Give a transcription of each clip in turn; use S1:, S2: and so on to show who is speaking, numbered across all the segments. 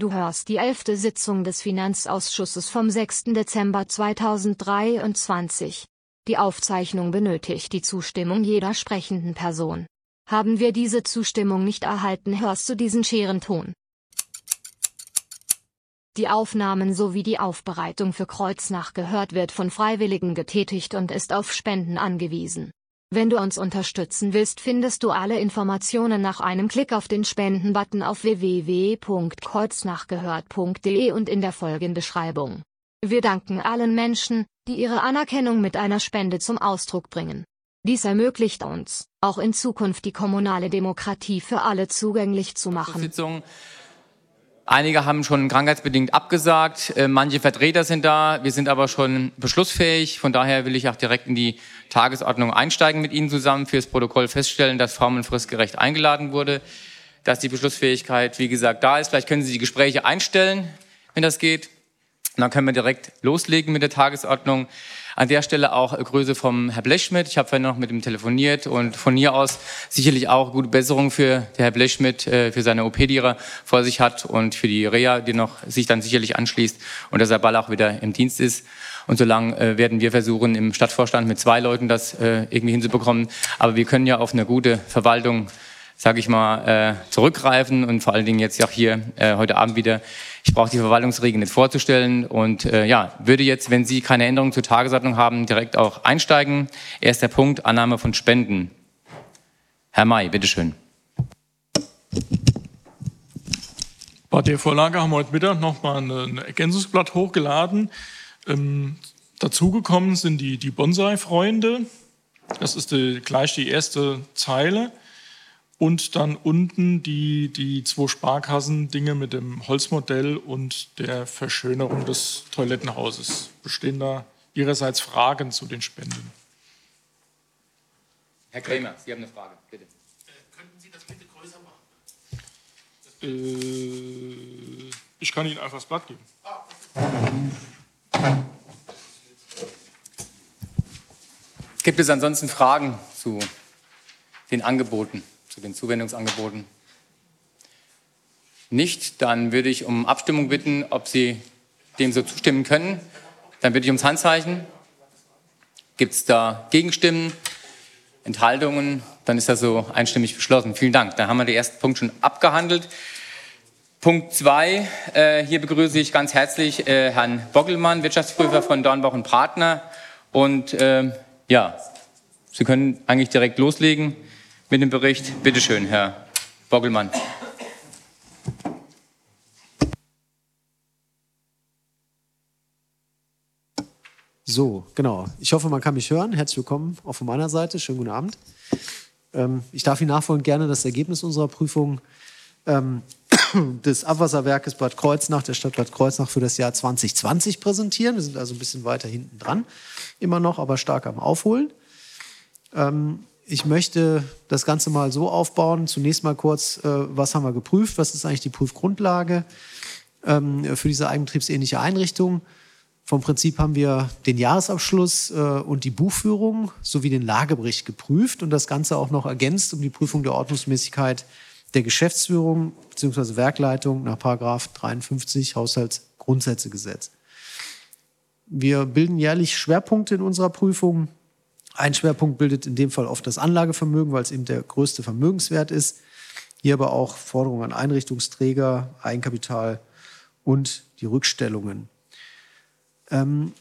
S1: Du hörst die elfte Sitzung des Finanzausschusses vom 6. Dezember 2023. Die Aufzeichnung benötigt die Zustimmung jeder sprechenden Person. Haben wir diese Zustimmung nicht erhalten, hörst du diesen Scherenton. Die Aufnahmen sowie die Aufbereitung für Kreuznach gehört wird von Freiwilligen getätigt und ist auf Spenden angewiesen. Wenn du uns unterstützen willst, findest du alle Informationen nach einem Klick auf den Spenden-Button auf www.kreuznachgehört.de und in der Folgenbeschreibung. Wir danken allen Menschen, die ihre Anerkennung mit einer Spende zum Ausdruck bringen. Dies ermöglicht uns, auch in Zukunft die kommunale Demokratie für alle zugänglich zu machen.
S2: Sitzung Einige haben schon krankheitsbedingt abgesagt, äh, manche Vertreter sind da, wir sind aber schon beschlussfähig. Von daher will ich auch direkt in die Tagesordnung einsteigen mit Ihnen zusammen, fürs Protokoll feststellen, dass Frau fristgerecht eingeladen wurde, dass die Beschlussfähigkeit, wie gesagt, da ist. Vielleicht können Sie die Gespräche einstellen, wenn das geht. Und dann können wir direkt loslegen mit der Tagesordnung. An der Stelle auch Grüße vom Herr Blechschmidt. Ich habe vorhin noch mit ihm telefoniert und von hier aus sicherlich auch gute Besserung für der Herr Blechschmidt, äh, für seine OP, die er vor sich hat und für die Reha, die noch sich dann sicherlich anschließt und dass er bald auch wieder im Dienst ist. Und solange äh, werden wir versuchen, im Stadtvorstand mit zwei Leuten das äh, irgendwie hinzubekommen. Aber wir können ja auf eine gute Verwaltung sage ich mal, äh, zurückgreifen und vor allen Dingen jetzt auch hier äh, heute Abend wieder. Ich brauche die Verwaltungsregeln nicht vorzustellen und äh, ja, würde jetzt, wenn Sie keine Änderungen zur Tagesordnung haben, direkt auch einsteigen. Erster Punkt, Annahme von Spenden. Herr May, bitteschön.
S3: Bei der Vorlage haben wir heute Mittag nochmal ein Ergänzungsblatt hochgeladen. Ähm, dazugekommen sind die, die Bonsai-Freunde. Das ist die, gleich die erste Zeile. Und dann unten die, die zwei Sparkassen-Dinge mit dem Holzmodell und der Verschönerung des Toilettenhauses. Bestehen da Ihrerseits Fragen zu den Spenden?
S2: Herr Krämer, Sie haben eine Frage, bitte.
S3: Äh, könnten Sie das bitte größer machen? Äh, ich kann Ihnen einfach das Blatt geben.
S2: Gibt es ansonsten Fragen zu den Angeboten? Zu den Zuwendungsangeboten? Nicht, dann würde ich um Abstimmung bitten, ob Sie dem so zustimmen können. Dann bitte ich ums Handzeichen. Gibt es da Gegenstimmen, Enthaltungen? Dann ist das so einstimmig beschlossen. Vielen Dank. Dann haben wir den ersten Punkt schon abgehandelt. Punkt zwei, äh, hier begrüße ich ganz herzlich äh, Herrn Boggelmann, Wirtschaftsprüfer von Dornbach und Partner. Und äh, ja, Sie können eigentlich direkt loslegen mit dem Bericht. Bitte schön, Herr Boggelmann.
S4: So, genau. Ich hoffe, man kann mich hören. Herzlich willkommen auch von meiner Seite. Schönen guten Abend. Ähm, ich darf Ihnen nachfolgend gerne das Ergebnis unserer Prüfung ähm, des Abwasserwerkes Bad Kreuznach, der Stadt Bad Kreuznach für das Jahr 2020 präsentieren. Wir sind also ein bisschen weiter hinten dran, immer noch, aber stark am Aufholen. Ähm, ich möchte das Ganze mal so aufbauen. Zunächst mal kurz, äh, was haben wir geprüft? Was ist eigentlich die Prüfgrundlage ähm, für diese eigenbetriebsähnliche Einrichtung? Vom Prinzip haben wir den Jahresabschluss äh, und die Buchführung sowie den Lagebericht geprüft und das Ganze auch noch ergänzt um die Prüfung der Ordnungsmäßigkeit der Geschäftsführung bzw. Werkleitung nach 53 Haushaltsgrundsätzegesetz. Wir bilden jährlich Schwerpunkte in unserer Prüfung. Ein Schwerpunkt bildet in dem Fall oft das Anlagevermögen, weil es eben der größte Vermögenswert ist. Hier aber auch Forderungen an Einrichtungsträger, Eigenkapital und die Rückstellungen. Ähm,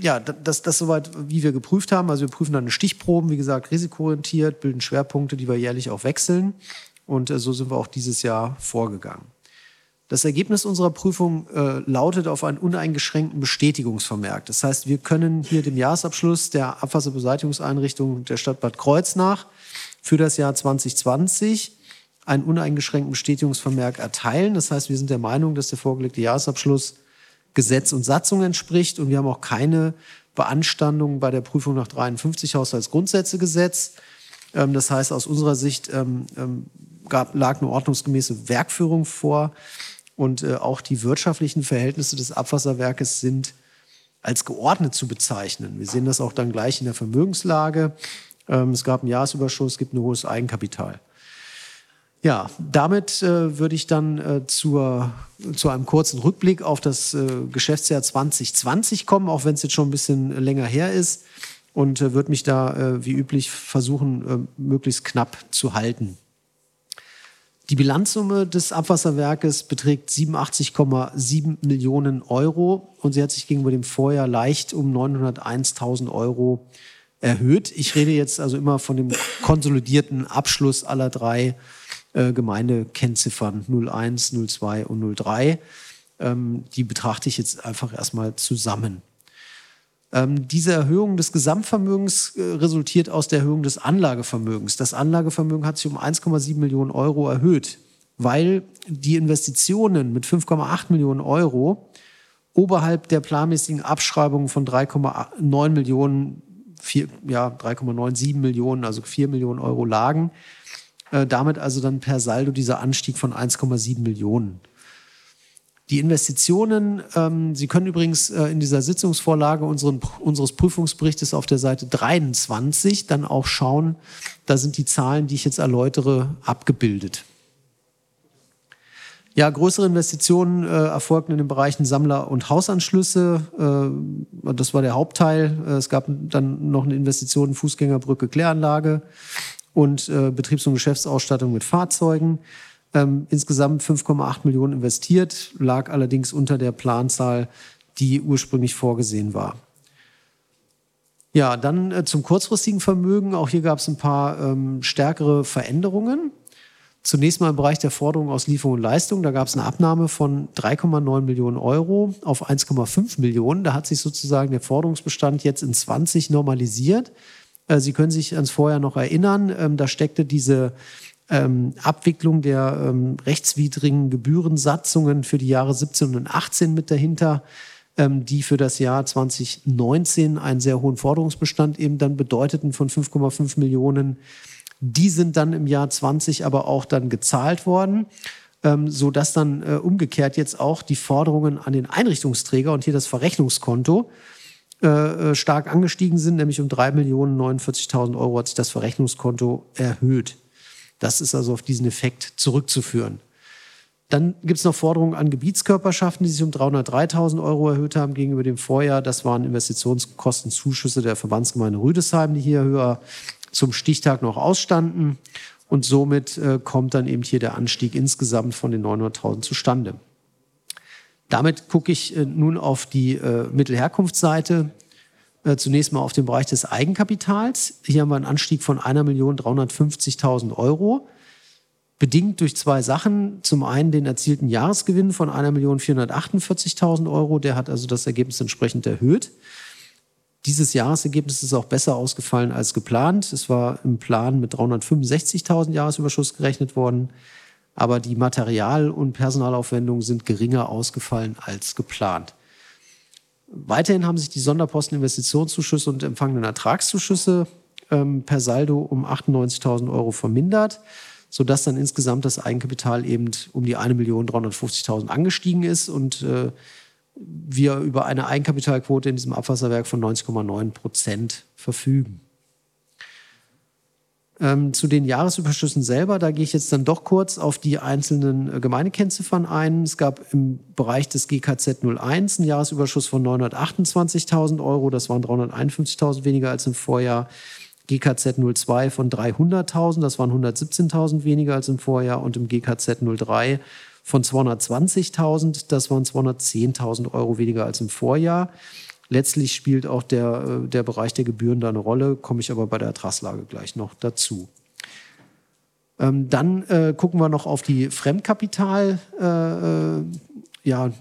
S4: ja, das, das soweit, wie wir geprüft haben. Also wir prüfen dann Stichproben, wie gesagt, risikoorientiert, bilden Schwerpunkte, die wir jährlich auch wechseln. Und äh, so sind wir auch dieses Jahr vorgegangen. Das Ergebnis unserer Prüfung äh, lautet auf einen uneingeschränkten Bestätigungsvermerk. Das heißt, wir können hier dem Jahresabschluss der Abwasserbeseitigungseinrichtung der Stadt Bad Kreuznach für das Jahr 2020 einen uneingeschränkten Bestätigungsvermerk erteilen. Das heißt, wir sind der Meinung, dass der vorgelegte Jahresabschluss Gesetz und Satzung entspricht und wir haben auch keine Beanstandungen bei der Prüfung nach 53 Haushaltsgrundsätzegesetz. Ähm, das heißt, aus unserer Sicht ähm, ähm, gab, lag eine ordnungsgemäße Werkführung vor. Und äh, auch die wirtschaftlichen Verhältnisse des Abwasserwerkes sind als geordnet zu bezeichnen. Wir sehen das auch dann gleich in der Vermögenslage. Ähm, es gab einen Jahresüberschuss, es gibt ein hohes Eigenkapital. Ja, damit äh, würde ich dann äh, zur, zu einem kurzen Rückblick auf das äh, Geschäftsjahr 2020 kommen, auch wenn es jetzt schon ein bisschen länger her ist. Und äh, würde mich da äh, wie üblich versuchen, äh, möglichst knapp zu halten. Die Bilanzsumme des Abwasserwerkes beträgt 87,7 Millionen Euro und sie hat sich gegenüber dem Vorjahr leicht um 901.000 Euro erhöht. Ich rede jetzt also immer von dem konsolidierten Abschluss aller drei äh, Gemeindekennziffern 01, 02 und 03. Ähm, die betrachte ich jetzt einfach erstmal zusammen. Ähm, diese Erhöhung des Gesamtvermögens äh, resultiert aus der Erhöhung des Anlagevermögens. Das Anlagevermögen hat sich um 1,7 Millionen Euro erhöht, weil die Investitionen mit 5,8 Millionen Euro oberhalb der planmäßigen Abschreibungen von 3,9 Millionen, 4, ja, 3,97 Millionen, also 4 Millionen Euro lagen. Äh, damit also dann per Saldo dieser Anstieg von 1,7 Millionen. Die Investitionen, ähm, Sie können übrigens äh, in dieser Sitzungsvorlage unseren, unseres Prüfungsberichtes auf der Seite 23 dann auch schauen, da sind die Zahlen, die ich jetzt erläutere, abgebildet. Ja, größere Investitionen äh, erfolgten in den Bereichen Sammler- und Hausanschlüsse. Äh, das war der Hauptteil. Äh, es gab dann noch eine Investition in Fußgängerbrücke, Kläranlage und äh, Betriebs- und Geschäftsausstattung mit Fahrzeugen. Ähm, insgesamt 5,8 Millionen investiert, lag allerdings unter der Planzahl, die ursprünglich vorgesehen war. Ja, dann äh, zum kurzfristigen Vermögen. Auch hier gab es ein paar ähm, stärkere Veränderungen. Zunächst mal im Bereich der Forderungen aus Lieferung und Leistung. Da gab es eine Abnahme von 3,9 Millionen Euro auf 1,5 Millionen. Da hat sich sozusagen der Forderungsbestand jetzt in 20 normalisiert. Äh, Sie können sich ans Vorjahr noch erinnern, ähm, da steckte diese ähm, Abwicklung der ähm, rechtswidrigen Gebührensatzungen für die Jahre 17 und 18 mit dahinter, die für das Jahr 2019 einen sehr hohen Forderungsbestand eben dann bedeuteten von 5,5 Millionen. Die sind dann im Jahr 20 aber auch dann gezahlt worden, so dass dann äh, umgekehrt jetzt auch die Forderungen an den Einrichtungsträger und hier das Verrechnungskonto äh, äh, stark angestiegen sind, nämlich um 3.049.000 Euro hat sich das Verrechnungskonto erhöht. Das ist also auf diesen Effekt zurückzuführen. Dann gibt es noch Forderungen an Gebietskörperschaften, die sich um 303.000 Euro erhöht haben gegenüber dem Vorjahr. Das waren Investitionskostenzuschüsse der Verbandsgemeinde Rüdesheim, die hier höher zum Stichtag noch ausstanden. Und somit äh, kommt dann eben hier der Anstieg insgesamt von den 900.000 zustande. Damit gucke ich äh, nun auf die äh, Mittelherkunftsseite. Äh, zunächst mal auf den Bereich des Eigenkapitals. Hier haben wir einen Anstieg von 1.350.000 Euro, bedingt durch zwei Sachen. Zum einen den erzielten Jahresgewinn von 1.448.000 Euro. Der hat also das Ergebnis entsprechend erhöht. Dieses Jahresergebnis ist auch besser ausgefallen als geplant. Es war im Plan mit 365.000 Jahresüberschuss gerechnet worden aber die Material- und Personalaufwendungen sind geringer ausgefallen als geplant. Weiterhin haben sich die Sonderposten Investitionszuschüsse und empfangenen Ertragszuschüsse ähm, per Saldo um 98.000 Euro vermindert, sodass dann insgesamt das Eigenkapital eben um die 1.350.000 angestiegen ist und äh, wir über eine Eigenkapitalquote in diesem Abwasserwerk von 90,9 Prozent verfügen. Ähm, zu den Jahresüberschüssen selber, da gehe ich jetzt dann doch kurz auf die einzelnen äh, Gemeindekennziffern ein. Es gab im Bereich des GKZ 01 einen Jahresüberschuss von 928.000 Euro, das waren 351.000 weniger als im Vorjahr. GKZ 02 von 300.000, das waren 117.000 weniger als im Vorjahr. Und im GKZ 03 von 220.000, das waren 210.000 Euro weniger als im Vorjahr. Letztlich spielt auch der, äh, der Bereich der Gebühren da eine Rolle, komme ich aber bei der Ertragslage gleich noch dazu. Ähm, dann äh, gucken wir noch auf die Fremdkapital, äh, äh, ja.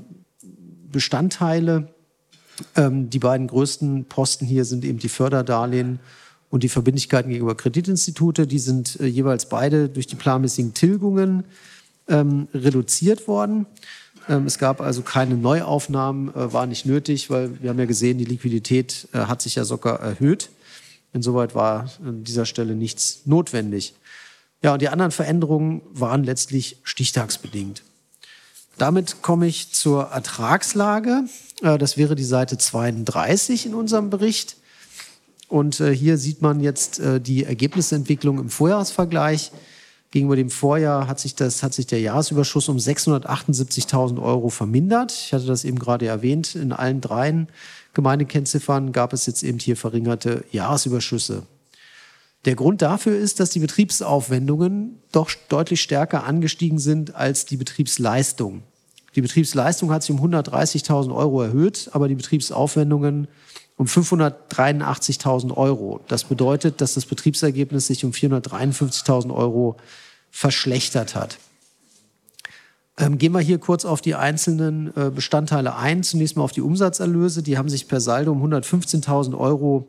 S4: Ähm, die beiden größten Posten hier sind eben die Förderdarlehen und die Verbindlichkeiten gegenüber Kreditinstitute. Die sind äh, jeweils beide durch die planmäßigen Tilgungen ähm, reduziert worden. Ähm, es gab also keine Neuaufnahmen, äh, war nicht nötig, weil wir haben ja gesehen, die Liquidität äh, hat sich ja sogar erhöht. Insoweit war an dieser Stelle nichts notwendig. Ja, und die anderen Veränderungen waren letztlich stichtagsbedingt. Damit komme ich zur Ertragslage. Äh, das wäre die Seite 32 in unserem Bericht. Und hier sieht man jetzt die Ergebnisentwicklung im Vorjahresvergleich. Gegenüber dem Vorjahr hat sich, das, hat sich der Jahresüberschuss um 678.000 Euro vermindert. Ich hatte das eben gerade erwähnt. In allen dreien Gemeindekennziffern gab es jetzt eben hier verringerte Jahresüberschüsse. Der Grund dafür ist, dass die Betriebsaufwendungen doch deutlich stärker angestiegen sind als die Betriebsleistung. Die Betriebsleistung hat sich um 130.000 Euro erhöht, aber die Betriebsaufwendungen um 583.000 Euro. Das bedeutet, dass das Betriebsergebnis sich um 453.000 Euro verschlechtert hat. Ähm, gehen wir hier kurz auf die einzelnen äh, Bestandteile ein. Zunächst mal auf die Umsatzerlöse. Die haben sich per Saldo um 115.000 Euro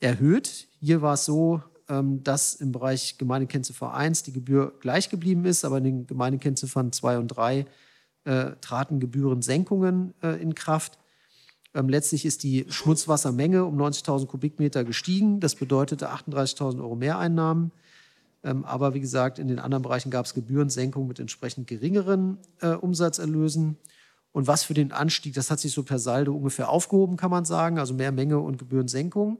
S4: erhöht. Hier war es so, ähm, dass im Bereich Gemeindekennziffer 1 die Gebühr gleich geblieben ist, aber in den Gemeindekennziffern 2 und 3 äh, traten Gebührensenkungen äh, in Kraft. Ähm, letztlich ist die Schmutzwassermenge um 90.000 Kubikmeter gestiegen. Das bedeutete 38.000 Euro Mehreinnahmen. Ähm, aber wie gesagt, in den anderen Bereichen gab es Gebührensenkungen mit entsprechend geringeren äh, Umsatzerlösen. Und was für den Anstieg, das hat sich so per Saldo ungefähr aufgehoben, kann man sagen, also mehr Menge und Gebührensenkung.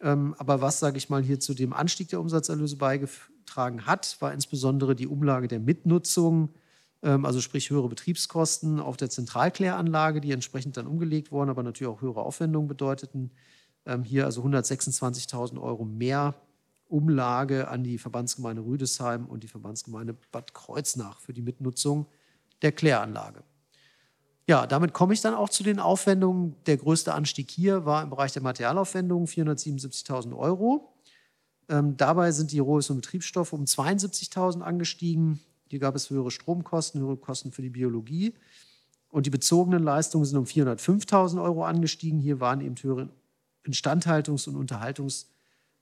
S4: Ähm, aber was, sage ich mal, hier zu dem Anstieg der Umsatzerlöse beigetragen hat, war insbesondere die Umlage der Mitnutzung, also sprich höhere Betriebskosten auf der Zentralkläranlage, die entsprechend dann umgelegt wurden, aber natürlich auch höhere Aufwendungen bedeuteten. Ähm, hier also 126.000 Euro mehr Umlage an die Verbandsgemeinde Rüdesheim und die Verbandsgemeinde Bad Kreuznach für die Mitnutzung der Kläranlage. Ja, damit komme ich dann auch zu den Aufwendungen. Der größte Anstieg hier war im Bereich der Materialaufwendungen 477.000 Euro. Ähm, dabei sind die Rohös- und Betriebsstoffe um 72.000 angestiegen. Hier gab es höhere Stromkosten, höhere Kosten für die Biologie. Und die bezogenen Leistungen sind um 405.000 Euro angestiegen. Hier waren eben höhere Instandhaltungs- und Unterhaltungsleistungen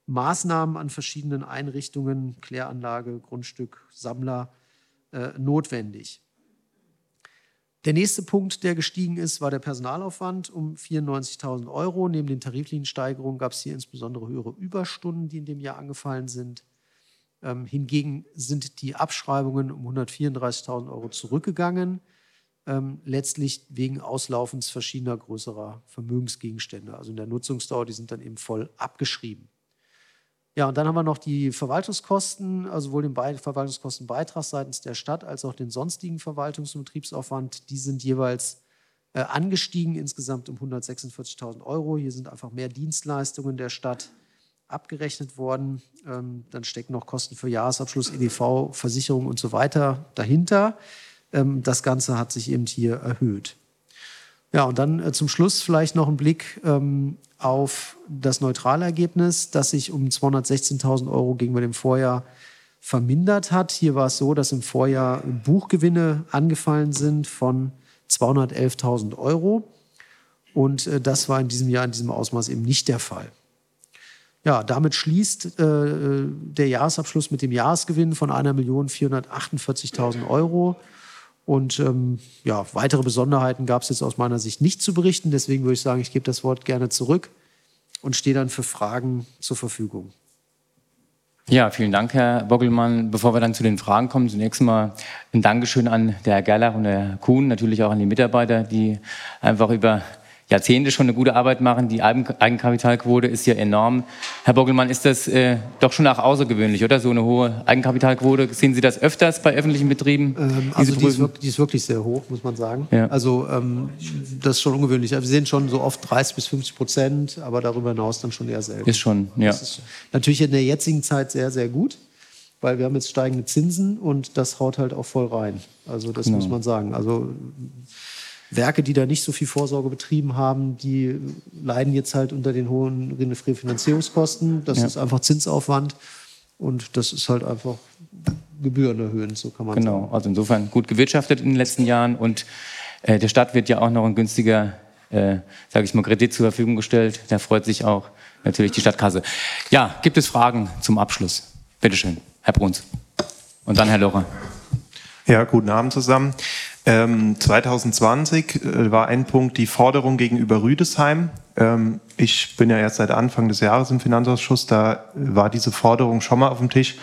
S4: Maßnahmen an verschiedenen Einrichtungen, Kläranlage, Grundstück, Sammler äh, notwendig. Der nächste Punkt, der gestiegen ist, war der Personalaufwand um 94.000 Euro. Neben den Tarifliniensteigerungen gab es hier insbesondere höhere Überstunden, die in dem Jahr angefallen sind. Ähm, hingegen sind die Abschreibungen um 134.000 Euro zurückgegangen, ähm, letztlich wegen Auslaufens verschiedener größerer Vermögensgegenstände. Also in der Nutzungsdauer, die sind dann eben voll abgeschrieben. Ja, und dann haben wir noch die Verwaltungskosten, also sowohl den Be Verwaltungskostenbeitrag seitens der Stadt als auch den sonstigen Verwaltungs- und Betriebsaufwand. Die sind jeweils äh, angestiegen, insgesamt um 146.000 Euro. Hier sind einfach mehr Dienstleistungen der Stadt abgerechnet worden. Ähm, dann stecken noch Kosten für Jahresabschluss, EDV, Versicherung und so weiter dahinter. Ähm, das Ganze hat sich eben hier erhöht. Ja, und dann äh, zum Schluss vielleicht noch ein Blick ähm, auf das Neutralergebnis, das sich um 216.000 Euro gegenüber dem Vorjahr vermindert hat. Hier war es so, dass im Vorjahr Buchgewinne angefallen sind von 211.000 Euro. Und äh, das war in diesem Jahr in diesem Ausmaß eben nicht der Fall. Ja, damit schließt äh, der Jahresabschluss mit dem Jahresgewinn von 1.448.000 Euro. Und ähm, ja, weitere Besonderheiten gab es jetzt aus meiner Sicht nicht zu berichten. Deswegen würde ich sagen, ich gebe das Wort gerne zurück und stehe dann für Fragen zur Verfügung.
S2: Ja, vielen Dank, Herr Bockelmann. Bevor wir dann zu den Fragen kommen, zunächst mal ein Dankeschön an der Herr Gerlach und der Kuhn, natürlich auch an die Mitarbeiter, die einfach über Jahrzehnte schon eine gute Arbeit machen. Die Eigenkapitalquote ist ja enorm. Herr Bockelmann, ist das äh, doch schon auch außergewöhnlich, oder? So eine hohe Eigenkapitalquote. Sehen Sie das öfters bei öffentlichen Betrieben?
S4: Ähm, also die ist, wirklich, die ist, wirklich, sehr hoch, muss man sagen. Ja. Also ähm, das ist schon ungewöhnlich. Wir sehen schon so oft 30 bis 50 Prozent, aber darüber hinaus dann schon eher selten.
S2: Ist schon, ja. Das ist
S4: natürlich in der jetzigen Zeit sehr, sehr gut weil wir haben jetzt steigende Zinsen und das haut halt auch voll rein. Also das genau. muss man sagen. Also Werke, die da nicht so viel Vorsorge betrieben haben, die leiden jetzt halt unter den hohen Refinanzierungskosten. Das ja. ist einfach Zinsaufwand und das ist halt einfach Gebühren erhöhen, so kann man
S2: genau. sagen. Genau, also insofern gut gewirtschaftet in den letzten Jahren und äh, der Stadt wird ja auch noch ein günstiger, äh, sage ich mal, Kredit zur Verfügung gestellt. Da freut sich auch natürlich die Stadtkasse. Ja, gibt es Fragen zum Abschluss? Bitte schön, Herr Bruns. Und dann Herr Locher.
S5: Ja, guten Abend zusammen. 2020 ähm, äh, war ein Punkt die Forderung gegenüber Rüdesheim. Ähm, ich bin ja erst seit Anfang des Jahres im Finanzausschuss, da war diese Forderung schon mal auf dem Tisch.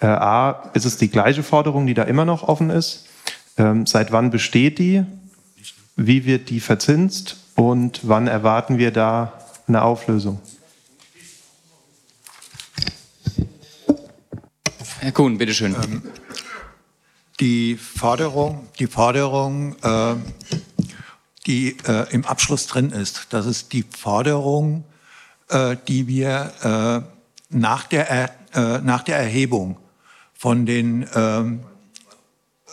S5: Äh, A, ist es die gleiche Forderung, die da immer noch offen ist? Ähm, seit wann besteht die? Wie wird die verzinst? Und wann erwarten wir da eine Auflösung?
S2: Herr Kuhn, bitteschön.
S6: Ähm, die Forderung, die Forderung, äh, die äh, im Abschluss drin ist, das ist die Forderung, äh, die wir äh, nach, der er, äh, nach der Erhebung von den ähm,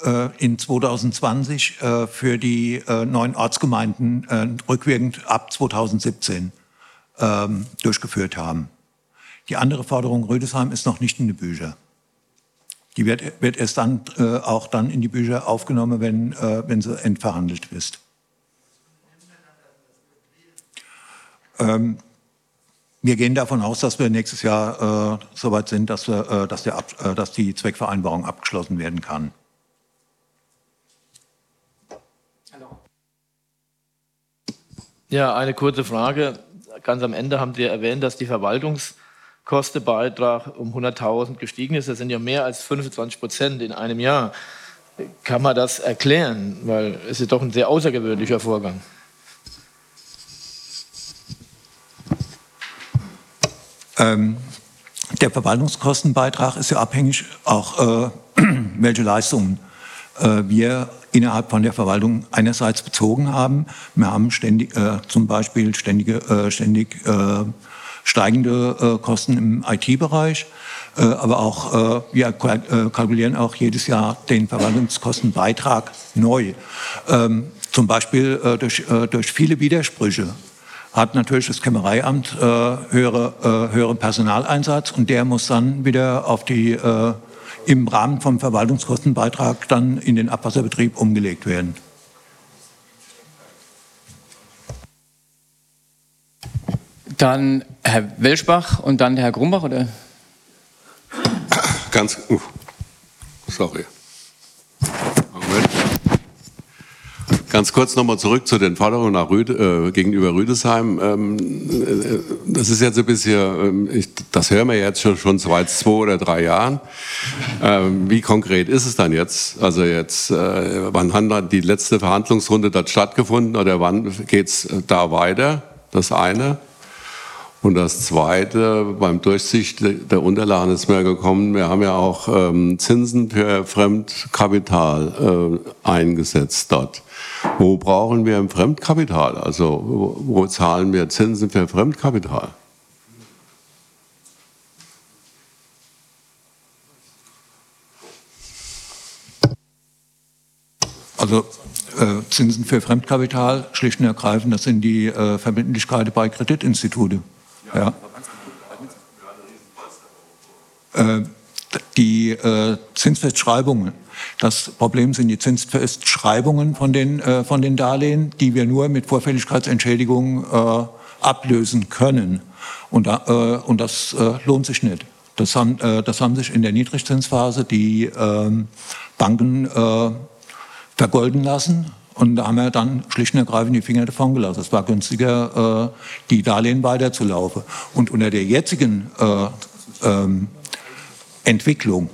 S6: äh, in 2020 für die neuen Ortsgemeinden rückwirkend ab 2017 ähm, durchgeführt haben. Die andere Forderung Rödesheim ist noch nicht in die Bücher. Die wird, wird erst dann äh, auch dann in die Bücher aufgenommen, wenn, äh, wenn sie entverhandelt ist. Ähm, wir gehen davon aus, dass wir nächstes Jahr äh, soweit sind, dass, wir, äh, dass, der, äh, dass die Zweckvereinbarung abgeschlossen werden kann.
S7: Ja, eine kurze Frage. Ganz am Ende haben Sie erwähnt, dass die Verwaltungs- Kostenbeitrag um 100.000 gestiegen ist. Das sind ja mehr als 25 Prozent in einem Jahr. Kann man das erklären? Weil es ist doch ein sehr außergewöhnlicher Vorgang.
S6: Ähm, der Verwaltungskostenbeitrag ist ja abhängig auch, äh, welche Leistungen äh, wir innerhalb von der Verwaltung einerseits bezogen haben. Wir haben ständig, äh, zum Beispiel ständige, äh, ständig äh, steigende äh, Kosten im IT-Bereich. Äh, aber auch, äh, wir kalkulieren auch jedes Jahr den Verwaltungskostenbeitrag neu. Ähm, zum Beispiel durch, durch viele Widersprüche hat natürlich das Kämmereiamt äh, höhere, äh, höheren Personaleinsatz und der muss dann wieder auf die, äh, im Rahmen vom Verwaltungskostenbeitrag dann in den Abwasserbetrieb umgelegt werden.
S2: Dann Herr Welschbach und dann Herr Grumbach, oder?
S8: Ganz, uh, sorry. Ganz kurz nochmal zurück zu den Forderungen Rüde, äh, gegenüber Rüdesheim. Ähm, äh, das ist jetzt ein bisschen, äh, ich, das hören wir jetzt schon, schon seit zwei oder drei Jahren. Ähm, wie konkret ist es dann jetzt? Also jetzt, äh, wann hat dann die letzte Verhandlungsrunde dort stattgefunden oder wann geht's da weiter? Das eine. Und das Zweite, beim Durchsicht der Unterlagen ist mir gekommen, wir haben ja auch ähm, Zinsen für Fremdkapital äh, eingesetzt dort. Wo brauchen wir Fremdkapital? Also wo, wo zahlen wir Zinsen für Fremdkapital?
S6: Also äh, Zinsen für Fremdkapital, schlicht und ergreifend, das sind die äh, Verbindlichkeiten bei Kreditinstituten. Ja. Äh, die äh, Zinsfestschreibungen. Das Problem sind die Zinsfestschreibungen von den, äh, von den Darlehen, die wir nur mit Vorfälligkeitsentschädigung ablösen können. Und, und das lohnt sich nicht. Das haben, das haben sich in der Niedrigzinsphase die ähm, Banken vergolden lassen und da haben wir dann schlicht und ergreifend die Finger davon gelassen. Es war günstiger, äh, die Darlehen weiterzulaufen. Und unter der jetzigen äh, ähm, Entwicklung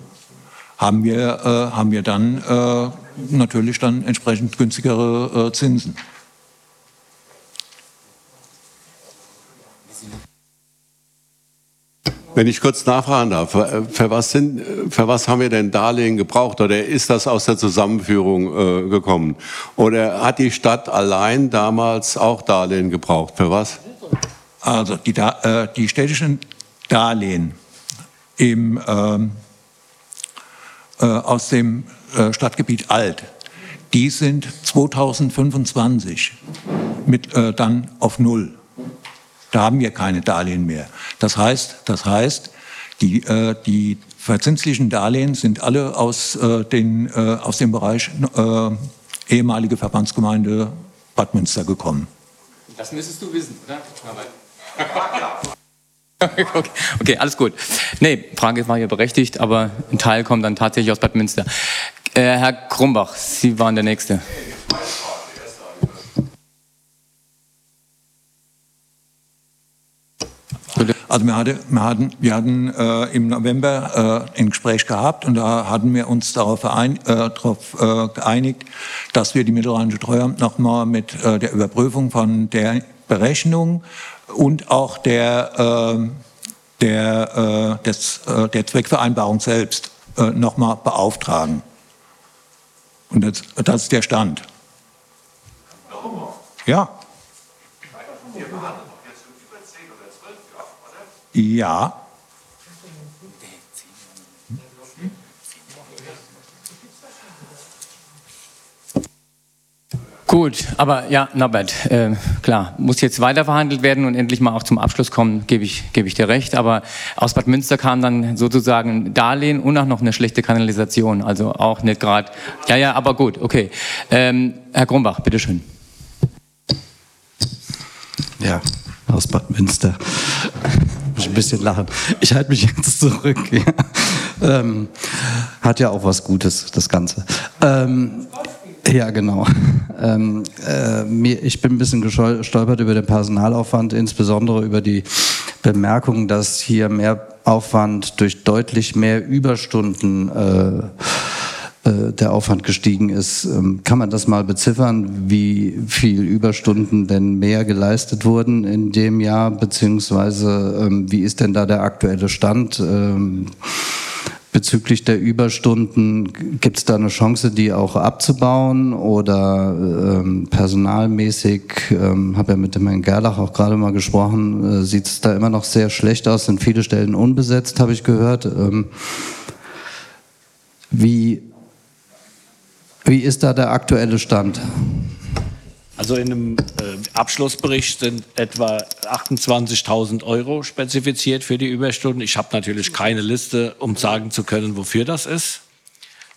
S6: haben wir, äh, haben wir dann äh, natürlich dann entsprechend günstigere äh, Zinsen.
S8: Wenn ich kurz nachfragen darf, für was, sind, für was haben wir denn Darlehen gebraucht oder ist das aus der Zusammenführung äh, gekommen? Oder hat die Stadt allein damals auch Darlehen gebraucht? Für was?
S6: Also die, äh, die städtischen Darlehen im, ähm, äh, aus dem äh, Stadtgebiet Alt, die sind 2025 mit, äh, dann auf Null. Da haben wir keine Darlehen mehr. Das heißt, das heißt die, äh, die verzinslichen Darlehen sind alle aus, äh, den, äh, aus dem Bereich äh, ehemalige Verbandsgemeinde Bad Münster gekommen.
S2: Das müsstest du wissen, oder? okay, okay, alles gut. Nee, Frage war ja berechtigt, aber ein Teil kommt dann tatsächlich aus Bad Münster. Äh, Herr Krumbach, Sie waren der Nächste.
S6: Also wir, hatte, wir hatten, wir hatten äh, im November äh, ein Gespräch gehabt und da hatten wir uns darauf, verein, äh, darauf äh, geeinigt, dass wir die Mittelrheinische Treuhand nochmal mit äh, der Überprüfung von der Berechnung und auch der, ähm, der, äh, des, der Zweckvereinbarung selbst nochmal beauftragen. Und das, das ist der Stand. Ja. Ja.
S2: Gut, aber ja, Norbert, äh, klar, muss jetzt weiter verhandelt werden und endlich mal auch zum Abschluss kommen, gebe ich, gebe ich dir recht. Aber aus Bad Münster kam dann sozusagen ein Darlehen und auch noch eine schlechte Kanalisation. Also auch nicht gerade. Ja, ja, aber gut, okay. Ähm, Herr Grumbach, bitteschön.
S9: Ja, aus Bad Münster. Muss ich ein bisschen lachen. Ich halte mich jetzt zurück. Ja. Ähm, hat ja auch was Gutes, das Ganze. Ähm, ja, genau. Ähm, äh, ich bin ein bisschen gestolpert über den Personalaufwand, insbesondere über die Bemerkung, dass hier mehr Aufwand durch deutlich mehr Überstunden äh, äh, der Aufwand gestiegen ist. Ähm, kann man das mal beziffern, wie viel Überstunden denn mehr geleistet wurden in dem Jahr, beziehungsweise ähm, wie ist denn da der aktuelle Stand? Ähm, Bezüglich der Überstunden, gibt es da eine Chance, die auch abzubauen oder personalmäßig, ähm, habe ja mit dem Herrn Gerlach auch gerade mal gesprochen, äh, sieht es da immer noch sehr schlecht aus, sind viele Stellen unbesetzt, habe ich gehört. Wie, wie ist da der aktuelle Stand?
S10: Also in einem äh, Abschlussbericht sind etwa 28.000 Euro spezifiziert für die Überstunden. Ich habe natürlich keine Liste, um sagen zu können, wofür das ist.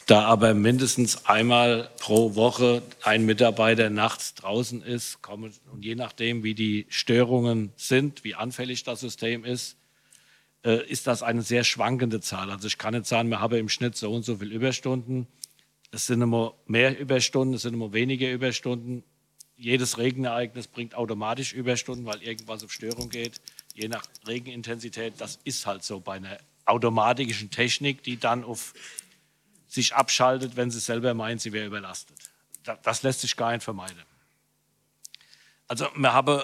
S10: Da aber mindestens einmal pro Woche ein Mitarbeiter nachts draußen ist, kommen, und je nachdem, wie die Störungen sind, wie anfällig das System ist, äh, ist das eine sehr schwankende Zahl. Also ich kann nicht sagen, wir haben im Schnitt so und so viele Überstunden. Es sind immer mehr Überstunden, es sind immer weniger Überstunden jedes Regenereignis bringt automatisch Überstunden, weil irgendwas auf Störung geht, je nach Regenintensität. Das ist halt so bei einer automatischen Technik, die dann auf sich abschaltet, wenn sie selber meint, sie wäre überlastet. Das lässt sich gar nicht vermeiden. Also wir haben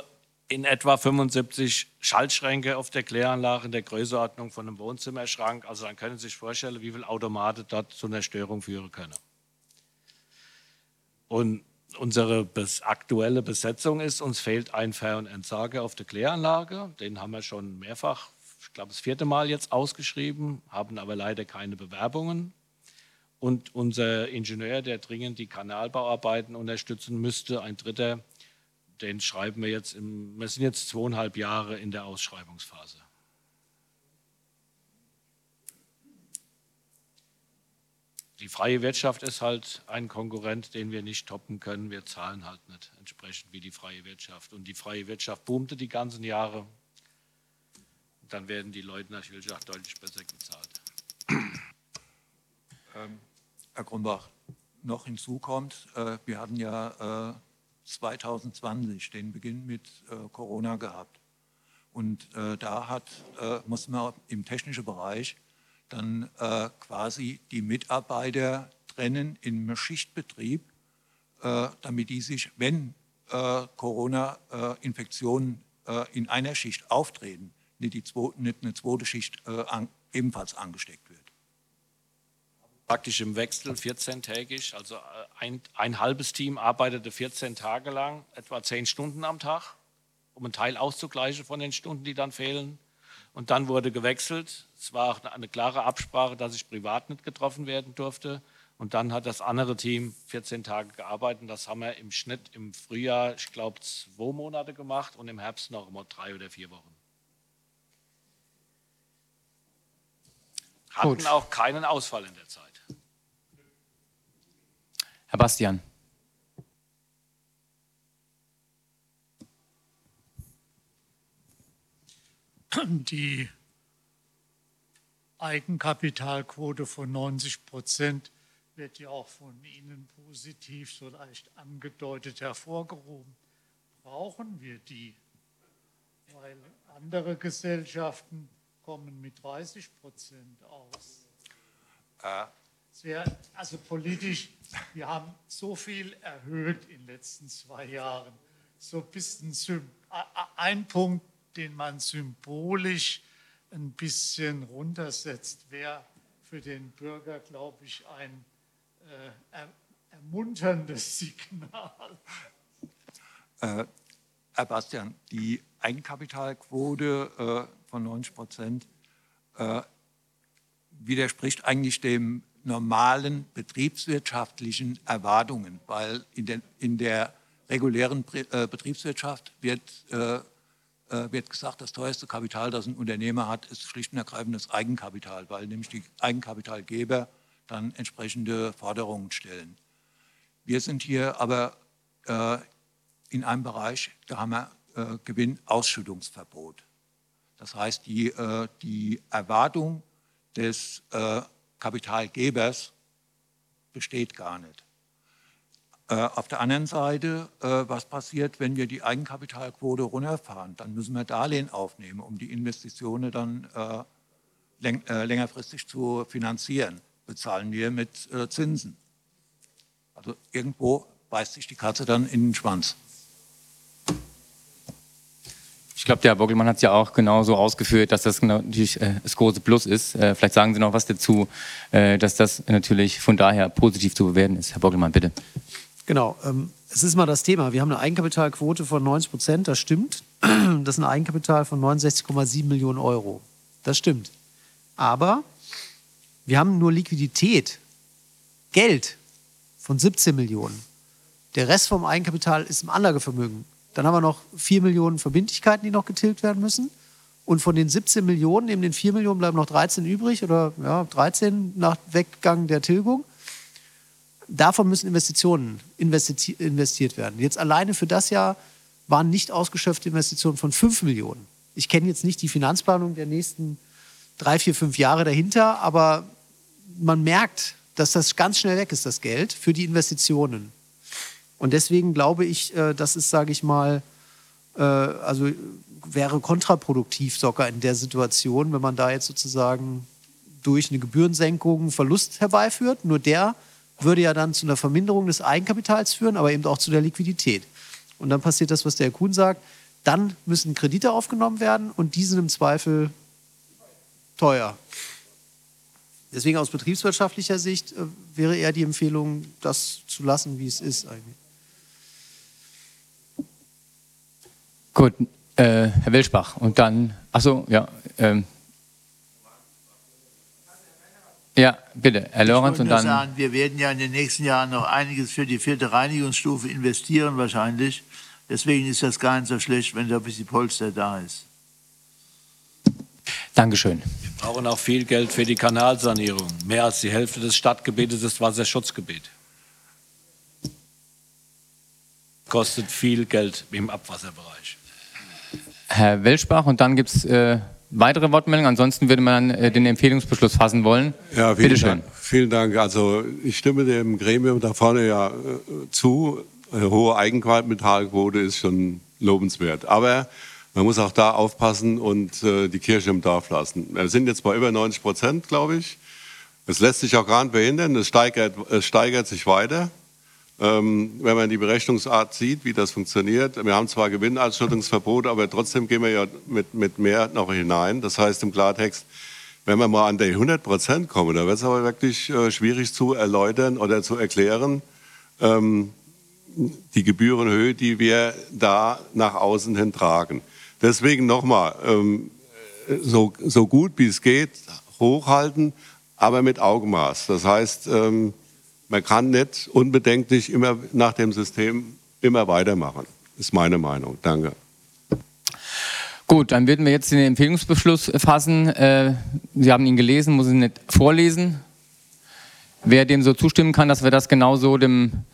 S10: in etwa 75 Schaltschränke auf der Kläranlage in der Größenordnung von einem Wohnzimmerschrank. Also dann können Sie sich vorstellen, wie viele Automaten dort zu einer Störung führen können. Und unsere aktuelle Besetzung ist, uns fehlt ein Ver- und Entsager auf der Kläranlage. Den haben wir schon mehrfach, ich glaube das vierte Mal jetzt ausgeschrieben, haben aber leider keine Bewerbungen. Und unser Ingenieur, der dringend die Kanalbauarbeiten unterstützen müsste, ein dritter, den schreiben wir jetzt, im, wir sind jetzt zweieinhalb Jahre in der Ausschreibungsphase. Die freie Wirtschaft ist halt ein Konkurrent, den wir nicht toppen können. Wir zahlen halt nicht entsprechend wie die freie Wirtschaft. Und die freie Wirtschaft boomte die ganzen Jahre. Dann werden die Leute natürlich auch deutlich besser gezahlt.
S6: Ähm, Herr Grumbach, noch hinzu kommt, äh, wir hatten ja äh, 2020 den Beginn mit äh, Corona gehabt. Und äh, da hat, äh, muss man im technischen Bereich dann äh, quasi die Mitarbeiter trennen im Schichtbetrieb, äh, damit die sich, wenn äh, Corona-Infektionen äh, in einer Schicht auftreten, nicht, die zweite, nicht eine zweite Schicht äh, an, ebenfalls angesteckt wird.
S10: Praktisch im Wechsel 14-tägig, also äh, ein, ein halbes Team arbeitete 14 Tage lang, etwa 10 Stunden am Tag, um einen Teil auszugleichen von den Stunden, die dann fehlen. Und dann wurde gewechselt. Es war auch eine klare Absprache, dass ich privat nicht getroffen werden durfte. Und dann hat das andere Team 14 Tage gearbeitet. Das haben wir im Schnitt im Frühjahr, ich glaube, zwei Monate gemacht und im Herbst noch immer drei oder vier Wochen. Hatten Gut. auch keinen Ausfall in der Zeit.
S2: Herr Bastian.
S11: die Eigenkapitalquote von 90 Prozent wird ja auch von Ihnen positiv so leicht angedeutet hervorgehoben. Brauchen wir die? Weil andere Gesellschaften kommen mit 30 Prozent aus. Äh. Wär, also politisch, wir haben so viel erhöht in den letzten zwei Jahren. So ein bisschen ein Punkt den man symbolisch ein bisschen runtersetzt, wäre für den Bürger, glaube ich, ein äh, er, ermunterndes Signal.
S6: Äh, Herr Bastian, die Eigenkapitalquote äh, von 90 Prozent äh, widerspricht eigentlich dem normalen betriebswirtschaftlichen Erwartungen, weil in, den, in der regulären äh, Betriebswirtschaft wird, äh, wird gesagt, das teuerste Kapital, das ein Unternehmer hat, ist schlicht und ergreifend das Eigenkapital, weil nämlich die Eigenkapitalgeber dann entsprechende Forderungen stellen. Wir sind hier aber äh, in einem Bereich, da haben wir äh, Gewinnausschüttungsverbot. Das heißt, die, äh, die Erwartung des äh, Kapitalgebers besteht gar nicht. Äh, auf der anderen Seite, äh, was passiert, wenn wir die Eigenkapitalquote runterfahren? Dann müssen wir Darlehen aufnehmen, um die Investitionen dann äh, läng längerfristig zu finanzieren. Bezahlen wir mit Zinsen. Also irgendwo beißt sich die Katze dann in den Schwanz.
S2: Ich glaube, der Herr Bockelmann hat es ja auch genauso ausgeführt, dass das natürlich äh, das große Plus ist. Äh, vielleicht sagen Sie noch was dazu, äh, dass das natürlich von daher positiv zu bewerten ist. Herr Bockelmann, bitte.
S4: Genau. Ähm, es ist mal das Thema. Wir haben eine Eigenkapitalquote von 90 Prozent, das stimmt. Das ist ein Eigenkapital von 69,7 Millionen Euro. Das stimmt. Aber wir haben nur Liquidität, Geld von 17 Millionen. Der Rest vom Eigenkapital ist im Anlagevermögen. Dann haben wir noch 4 Millionen Verbindlichkeiten, die noch getilgt werden müssen. Und von den 17 Millionen, neben den 4 Millionen bleiben noch 13 übrig oder ja, 13 nach Weggang der Tilgung. Davon müssen Investitionen investiert werden. Jetzt alleine für das Jahr waren nicht ausgeschöpfte Investitionen von 5 Millionen. Ich kenne jetzt nicht die Finanzplanung der nächsten drei, vier, fünf Jahre dahinter, aber man merkt, dass das ganz schnell weg ist, das Geld für die Investitionen. Und deswegen glaube ich, äh, das ist, sage ich mal, äh, also wäre kontraproduktiv sogar in der Situation, wenn man da jetzt sozusagen durch eine Gebührensenkung Verlust herbeiführt. Nur der würde ja dann zu einer Verminderung des Eigenkapitals führen, aber eben auch zu der Liquidität. Und dann passiert das, was der Herr Kuhn sagt. Dann müssen Kredite aufgenommen werden und die sind im Zweifel teuer. Deswegen aus betriebswirtschaftlicher Sicht äh, wäre eher die Empfehlung, das zu lassen, wie es ist eigentlich.
S2: Gut, äh, Herr Welschbach. Und dann, achso, ja. Ähm, ja, bitte, Herr Lorenz und dann.
S12: Sagen, wir werden ja in den nächsten Jahren noch einiges für die vierte Reinigungsstufe investieren, wahrscheinlich. Deswegen ist das gar nicht so schlecht, wenn da ein bisschen Polster da ist.
S2: Dankeschön.
S10: Wir brauchen auch viel Geld für die Kanalsanierung. Mehr als die Hälfte des Stadtgebietes ist Wasserschutzgebiet. Kostet viel Geld im Abwasserbereich.
S2: Herr Welschbach und dann gibt es äh, weitere Wortmeldungen. Ansonsten würde man äh, den Empfehlungsbeschluss fassen wollen.
S8: Ja, vielen Bitte schön. Dank. Vielen Dank. Also ich stimme dem Gremium da vorne ja äh, zu. Eine hohe Eigenkapitalquote ist schon lobenswert. Aber man muss auch da aufpassen und äh, die Kirche im Dorf lassen. Wir sind jetzt bei über 90 Prozent, glaube ich. Es lässt sich auch gar nicht behindern. Es steigert, es steigert sich weiter. Ähm, wenn man die Berechnungsart sieht, wie das funktioniert. Wir haben zwar Gewinnausschüttungsverbote, aber trotzdem gehen wir ja mit, mit mehr noch hinein. Das heißt im Klartext, wenn wir mal an die 100 Prozent kommen, da wird es aber wirklich äh, schwierig zu erläutern oder zu erklären, ähm, die Gebührenhöhe, die wir da nach außen hin tragen. Deswegen nochmal, ähm, so, so gut wie es geht, hochhalten, aber mit Augenmaß. Das heißt, ähm, man kann nicht unbedenklich immer nach dem System immer weitermachen. Ist meine Meinung. Danke.
S2: Gut, dann werden wir jetzt den Empfehlungsbeschluss fassen. Äh, Sie haben ihn gelesen, muss ihn nicht vorlesen. Wer dem so zustimmen kann, dass wir das genauso dem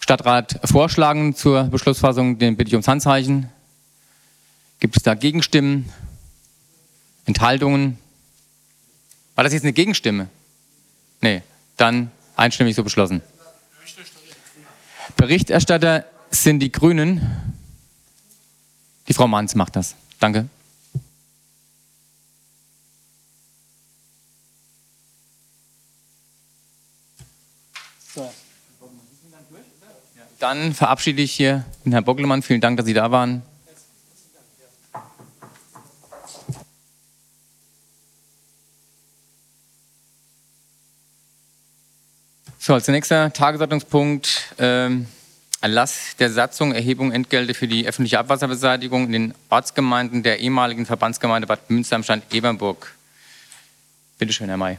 S2: Stadtrat vorschlagen zur Beschlussfassung, den bitte ich ums Handzeichen. Gibt es da Gegenstimmen? Enthaltungen? War das jetzt eine Gegenstimme? Nee, dann Einstimmig so beschlossen. Berichterstatter sind die Grünen. Die Frau Manns macht das. Danke. Dann verabschiede ich hier den Herrn Bockelmann. Vielen Dank, dass Sie da waren. So, als nächster Tagesordnungspunkt ähm, Erlass der Satzung, Erhebung Entgelte für die öffentliche Abwasserbeseitigung in den Ortsgemeinden der ehemaligen Verbandsgemeinde Bad Münster am Stand Ebernburg. Bitte schön, Herr May.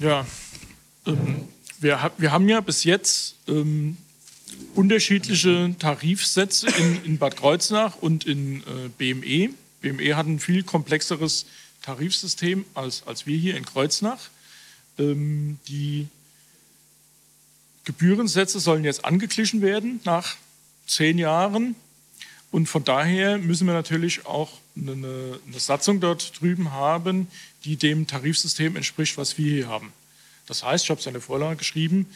S3: Ja, ähm, wir, wir, haben ja bis jetzt ähm, unterschiedliche Tarifsätze in, in, Bad Kreuznach und in äh, BME. BME hat ein viel komplexeres Tarifsystem als, als wir hier in Kreuznach. Ähm, die Gebührensätze sollen jetzt angeglichen werden nach zehn Jahren. Und von daher müssen wir natürlich auch eine, eine Satzung dort drüben haben, die dem Tarifsystem entspricht, was wir hier haben. Das heißt, ich habe es in der Vorlage geschrieben,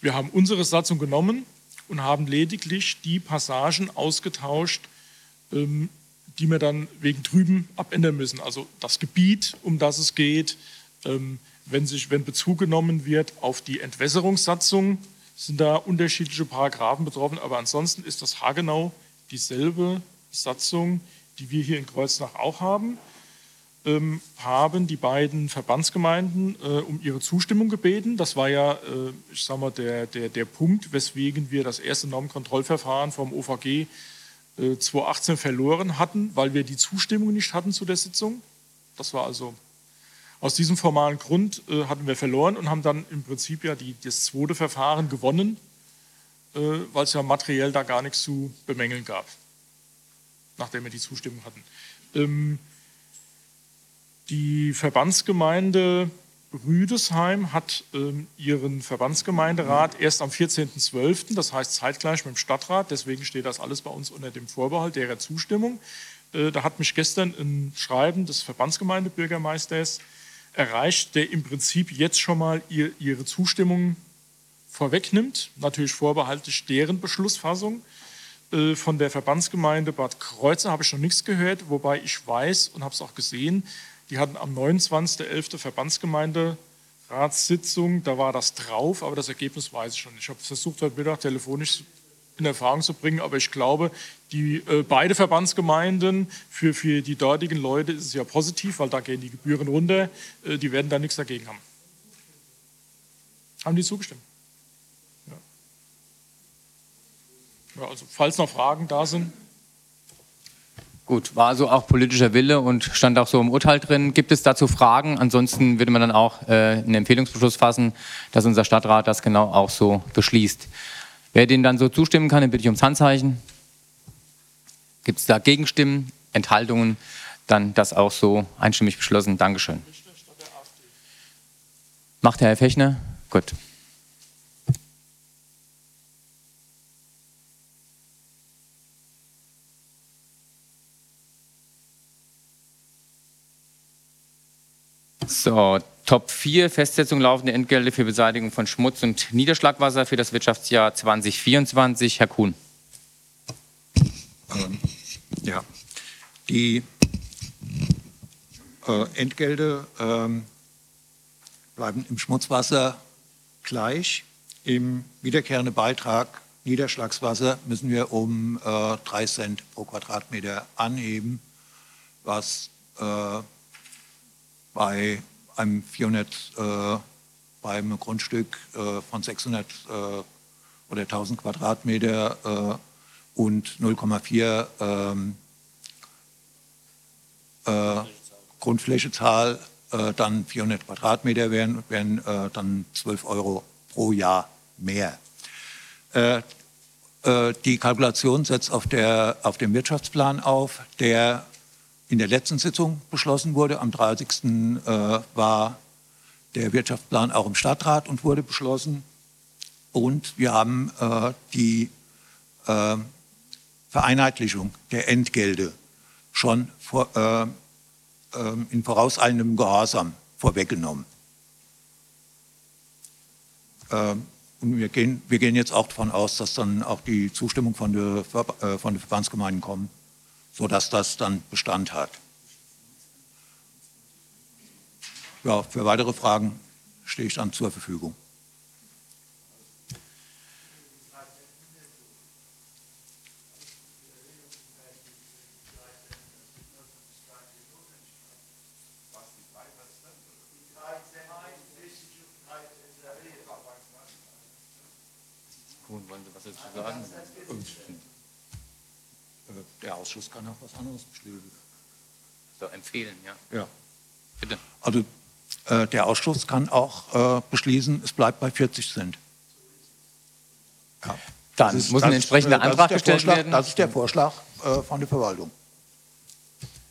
S3: wir haben unsere Satzung genommen und haben lediglich die Passagen ausgetauscht, ähm, die wir dann wegen drüben abändern müssen. Also das Gebiet, um das es geht, ähm, wenn, sich, wenn Bezug genommen wird auf die Entwässerungssatzung, sind da unterschiedliche Paragraphen betroffen, aber ansonsten ist das haargenau dieselbe Satzung, die wir hier in Kreuznach auch haben ähm, haben die beiden Verbandsgemeinden äh, um ihre Zustimmung gebeten. Das war ja, äh, ich sag mal, der, der, der Punkt, weswegen wir das erste Normkontrollverfahren vom OVG 2018 verloren hatten, weil wir die Zustimmung nicht hatten zu der Sitzung. Das war also aus diesem formalen Grund äh, hatten wir verloren und haben dann im Prinzip ja die, das zweite Verfahren gewonnen, äh, weil es ja materiell da gar nichts zu bemängeln gab, nachdem wir die Zustimmung hatten. Ähm, die Verbandsgemeinde Rüdesheim hat ähm, ihren Verbandsgemeinderat erst am 14.12., das heißt zeitgleich mit dem Stadtrat, deswegen steht das alles bei uns unter dem Vorbehalt derer Zustimmung. Äh, da hat mich gestern ein Schreiben des Verbandsgemeindebürgermeisters erreicht, der im Prinzip jetzt schon mal ihr, ihre Zustimmung vorwegnimmt, natürlich vorbehaltlich deren Beschlussfassung. Äh, von der Verbandsgemeinde Bad Kreuzer habe ich noch nichts gehört, wobei ich weiß und habe es auch gesehen, die hatten am 29.11. Verbandsgemeinderatssitzung, da war das drauf, aber das Ergebnis weiß ich schon. Ich habe versucht, heute Mittag telefonisch in Erfahrung zu bringen, aber ich glaube, die äh, beide Verbandsgemeinden, für, für die dortigen Leute ist es ja positiv, weil da gehen die Gebühren runter, äh, die werden da nichts dagegen haben. Haben die zugestimmt? Ja. ja also falls noch Fragen da sind.
S2: Gut, war also auch politischer Wille und stand auch so im Urteil drin. Gibt es dazu Fragen? Ansonsten würde man dann auch äh, einen Empfehlungsbeschluss fassen, dass unser Stadtrat das genau auch so beschließt. Wer den dann so zustimmen kann, den bitte ich ums Handzeichen. Gibt es da Gegenstimmen, Enthaltungen? Dann das auch so einstimmig beschlossen. Dankeschön. Macht der Herr Fechner? Gut. So, Top 4, Festsetzung laufende Entgelte für Beseitigung von Schmutz und Niederschlagwasser für das Wirtschaftsjahr 2024. Herr Kuhn.
S6: Ja, die äh, Entgelte ähm, bleiben im Schmutzwasser gleich. Im wiederkehrenden Beitrag Niederschlagswasser müssen wir um äh, 3 Cent pro Quadratmeter anheben, was äh, bei einem 400, äh, beim Grundstück äh, von 600 äh, oder 1000 Quadratmeter äh, und 0,4 ähm, äh, Grundflächezahl dann 400 Quadratmeter wären, wären dann 12 Euro pro Jahr mehr. die Kalkulation setzt auf, der, auf dem Wirtschaftsplan auf, der in der letzten Sitzung beschlossen wurde. Am 30. Äh, war der Wirtschaftsplan auch im Stadtrat und wurde beschlossen. Und wir haben äh, die äh, Vereinheitlichung der Entgelte schon äh, ähm, in vorauseilendem Gehorsam vorweggenommen. Ähm, und wir gehen, wir gehen jetzt auch davon aus, dass dann auch die Zustimmung von der, von den Verbandsgemeinden kommt sodass das dann Bestand hat. Ja, für weitere Fragen stehe ich dann zur Verfügung.
S2: Tun wollen Sie sagen?
S6: Der Ausschuss kann auch was anderes beschließen.
S2: So, empfehlen, ja.
S6: Ja.
S2: Bitte.
S6: Also äh, der Ausschuss kann auch äh, beschließen, es bleibt bei 40 Cent. Ja.
S2: Dann
S6: ist-
S2: muss ein entsprechender Antrag
S6: der
S2: gestellt
S6: Vorschlag,
S2: werden.
S6: Das ist der Vorschlag äh, von der Verwaltung.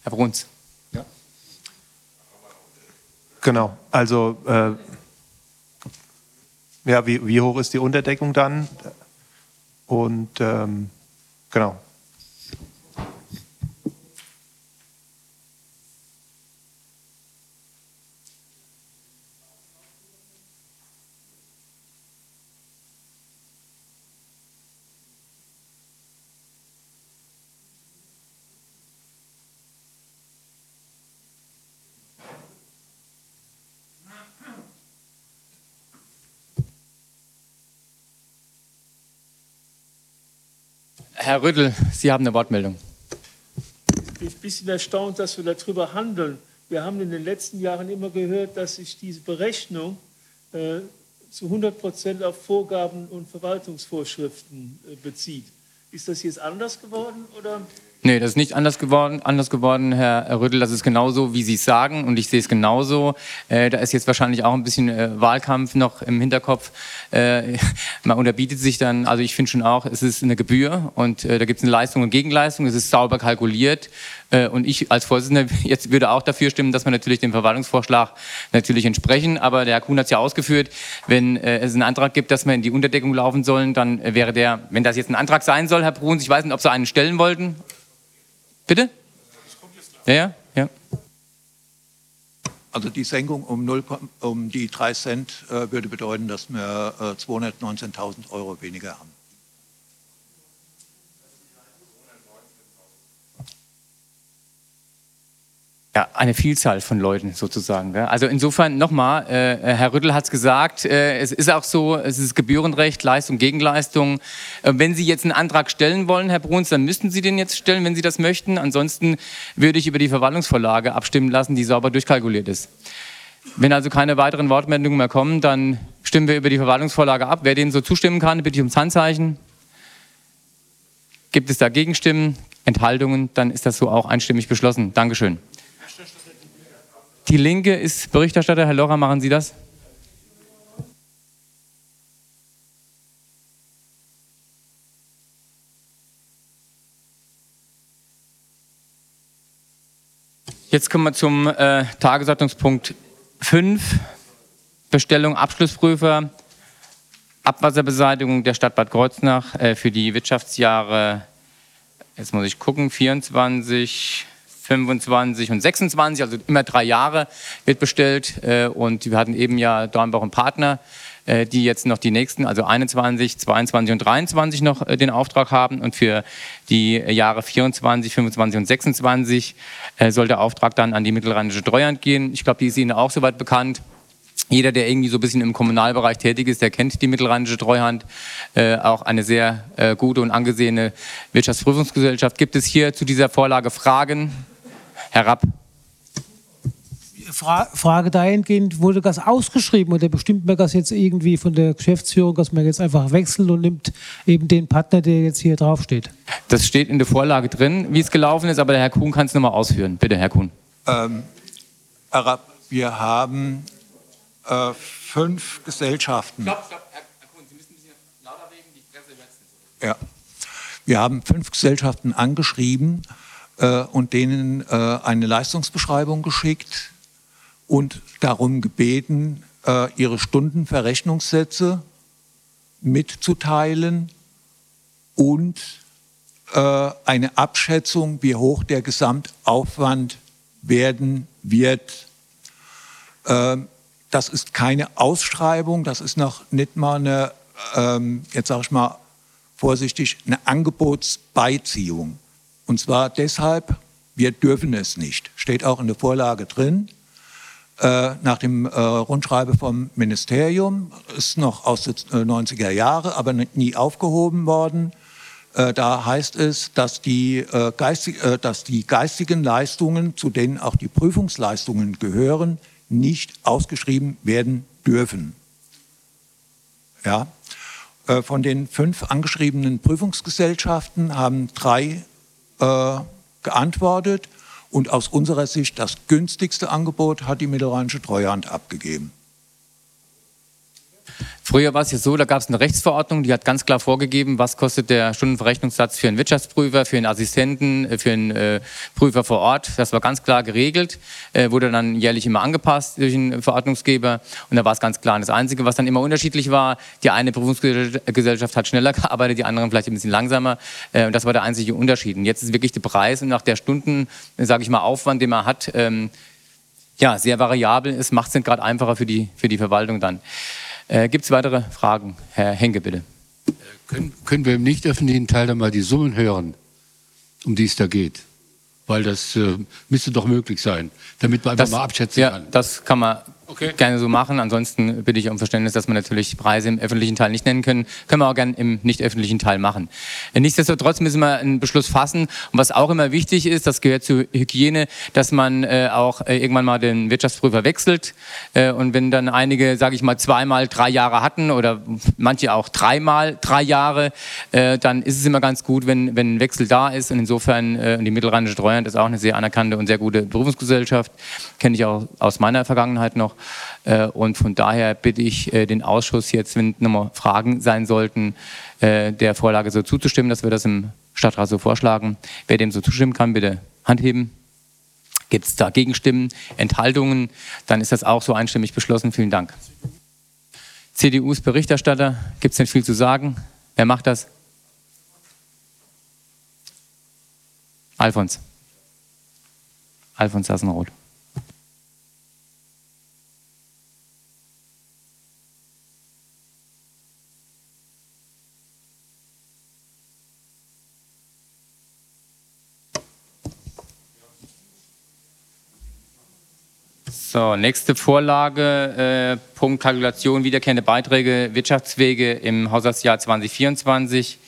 S2: Herr Bruns.
S5: Genau, also äh, ja, wie, wie hoch ist die Unterdeckung dann? Und ähm, genau.
S2: Herr Rüttel, Sie haben eine Wortmeldung.
S13: Ich bin ein bisschen erstaunt, dass wir darüber handeln. Wir haben in den letzten Jahren immer gehört, dass sich diese Berechnung äh, zu 100 Prozent auf Vorgaben und Verwaltungsvorschriften äh, bezieht. Ist das jetzt anders geworden? Oder?
S2: Nee, das ist nicht anders geworden, anders geworden, Herr Rüttel. Das ist genauso, wie Sie es sagen, und ich sehe es genauso. Äh, da ist jetzt wahrscheinlich auch ein bisschen äh, Wahlkampf noch im Hinterkopf. Äh, man unterbietet sich dann, also ich finde schon auch, es ist eine Gebühr und äh, da gibt es eine Leistung und Gegenleistung. Es ist sauber kalkuliert. Äh, und ich als Vorsitzender jetzt würde auch dafür stimmen, dass wir natürlich dem Verwaltungsvorschlag natürlich entsprechen. Aber der Herr Kuhn hat es ja ausgeführt, wenn äh, es einen Antrag gibt, dass wir in die Unterdeckung laufen sollen, dann wäre der, wenn das jetzt ein Antrag sein soll, Herr Bruns, ich weiß nicht, ob Sie einen stellen wollten. Bitte? Ja, ja, ja.
S6: Also die Senkung um, 0, um die 3 Cent äh, würde bedeuten, dass wir äh, 219.000 Euro weniger haben.
S2: Ja, eine Vielzahl von Leuten sozusagen. gell? Also insofern nochmal, äh, Herr Rüttel hat es gesagt, äh, es ist auch so, es ist Gebührenrecht, Leistung, Gegenleistung. Äh, wenn Sie jetzt einen Antrag stellen wollen, Herr Bruns, dann müssten Sie den jetzt stellen, wenn Sie das möchten. Ansonsten würde ich über die Verwaltungsvorlage abstimmen lassen, die sauber durchkalkuliert ist. Wenn also keine weiteren Wortmeldungen mehr kommen, dann stimmen wir über die Verwaltungsvorlage ab. Wer dem so zustimmen kann, bitte ich ums Handzeichen. Gibt es da Gegenstimmen, Enthaltungen, dann ist das so auch einstimmig beschlossen. Dankeschön. Die Linke ist Berichterstatter. Herr Lorra, machen Sie das? Jetzt kommen wir zum äh, Tagesordnungspunkt 5. Bestellung Abschlussprüfer, Abwasserbeseitigung der Stadt Bad Kreuznach äh, für die Wirtschaftsjahre, jetzt muss ich gucken, 24, 25 und 26, also immer drei Jahre wird bestellt. Äh, und wir hatten eben ja Dornbach und Partner, äh, die jetzt noch die nächsten, also 21, 22 und 23 noch äh, den Auftrag haben. Und für die Jahre 24, 25 und 26 äh, soll der Auftrag dann an die Mittelrheinische Treuhand gehen. Ich glaube, die ist Ihnen auch soweit bekannt. Jeder, der irgendwie so ein bisschen im Kommunalbereich tätig ist, der kennt die Mittelrheinische Treuhand. Äh, auch eine sehr äh, gute und angesehene Wirtschaftsprüfungsgesellschaft. Gibt es hier zu dieser Vorlage Fragen? Herr Rapp.
S14: Fra Frage dahingehend, wurde das ausgeschrieben oder bestimmt man das jetzt irgendwie von der Geschäftsführung, dass man jetzt einfach wechselt und nimmt eben den Partner, der jetzt hier draufsteht?
S2: Das steht in der Vorlage drin, wie es gelaufen ist, aber der Herr Kuhn kann es nochmal ausführen. Bitte, Herr Kuhn.
S6: Ähm, Herr Rapp, wir haben äh, fünf Gesellschaften.
S2: Stopp, stopp, Herr, Kuhn, Sie müssen ein bisschen lauter reden, die Presse hört
S6: Ja. Wir haben fünf Gesellschaften angeschrieben äh, und denen äh, eine Leistungsbeschreibung geschickt und darum gebeten, äh, ihre Stundenverrechnungssätze mitzuteilen und eine Abschätzung, wie hoch der Gesamtaufwand werden wird. Ähm, das ist keine Ausschreibung, das ist noch nicht mal eine, ähm, jetzt sage ich mal vorsichtig, eine Angebotsbeiziehung. Und zwar deshalb, wir dürfen es nicht. Steht auch in der Vorlage drin. Äh, nach dem äh, Rundschreibe vom Ministerium, ist noch aus den äh, 90er Jahren, aber nie aufgehoben worden. Äh, da heißt es, dass die, äh, geistig, äh, dass die geistigen Leistungen, zu denen auch die Prüfungsleistungen gehören, nicht ausgeschrieben werden dürfen. Ja. Von den fünf angeschriebenen Prüfungsgesellschaften haben drei äh, geantwortet und aus unserer Sicht das günstigste Angebot hat die Mittelrheinische Treuhand abgegeben.
S2: Früher war es ja so, da gab es eine Rechtsverordnung, die hat ganz klar vorgegeben, was kostet der Stundenverrechnungssatz für einen Wirtschaftsprüfer, für einen Assistenten, äh, für einen äh, Prüfer vor Ort. Das war ganz klar geregelt, äh, wurde dann jährlich immer angepasst durch den Verordnungsgeber und da war es ganz klar. Und das Einzige, was dann immer unterschiedlich war, die eine Prüfungsgesellschaft hat schneller gearbeitet, die anderen vielleicht ein bisschen langsamer. Äh, und das war der einzige Unterschied. Und jetzt ist wirklich der Preis und nach der Stunden, sage ich mal, Aufwand, den man hat, ähm, ja, sehr variabel ist, macht es gerade einfacher für die, für die Verwaltung dann. Äh, Gibt es weitere Fragen? Herr Henke, bitte.
S15: Können, können wir im nicht öffentlichen Teil dann mal die Summen hören, um die es da geht? Weil das äh, müsste doch möglich sein, damit man einfach
S2: das,
S15: mal abschätzen
S2: ja,
S15: kann.
S2: Das kann man okay. gerne so machen. Ansonsten bitte ich um Verständnis, dass wir natürlich Preise im öffentlichen Teil nicht nennen können. Können wir auch gerne im nicht öffentlichen Teil machen. Nichtsdestotrotz müssen wir einen Beschluss fassen. Und was auch immer wichtig ist, das gehört zur Hygiene, dass man äh, auch äh, irgendwann mal den Wirtschaftsprüfer wechselt. Äh, und wenn dann einige, sage ich mal, zweimal drei Jahre hatten oder manche auch dreimal drei Jahre, äh, dann ist es immer ganz gut, wenn, wenn ein Wechsel da ist. Und insofern, äh, die Mittelrheinische Treuhand ist auch eine sehr anerkannte und sehr gute Berufungsgesellschaft. Kenne ich auch aus meiner Vergangenheit noch. Äh, und von daher bitte ich äh, den Ausschuss jetzt, wenn nochmal Fragen sein sollten, äh, der Vorlage so zuzustimmen, dass wir das im Stadtrat so vorschlagen. Wer dem so zustimmen kann, bitte Hand heben. Gibt es da Gegenstimmen, Enthaltungen? Dann ist das auch so einstimmig beschlossen. Vielen Dank. CDUs Berichterstatter, gibt es denn viel zu sagen? Wer macht das? Alfons. Alfons Sassenroth. So, nächste Vorlage, äh, Punkt Kalkulation wiederkehrende Beiträge, Wirtschaftswege im Haushaltsjahr 2024.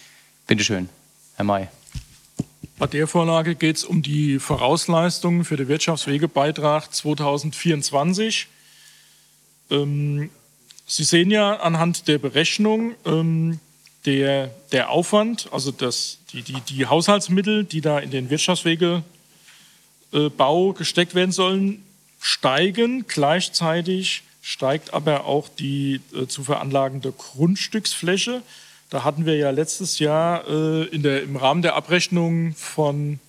S2: Bitte schön, Herr May.
S3: Bei der Vorlage geht es um die Vorausleistungen für den Wirtschaftswegebeitrag 2024. Ähm, Sie sehen ja anhand der Berechnung, ähm, der, der Aufwand, also das, die, die, die Haushaltsmittel, die da in den Wirtschaftswegebau äh, gesteckt werden sollen, steigen. Gleichzeitig steigt aber auch die äh, zu veranlagende Grundstücksfläche. Da hatten wir ja letztes Jahr äh, in der, im Rahmen der Abrechnung von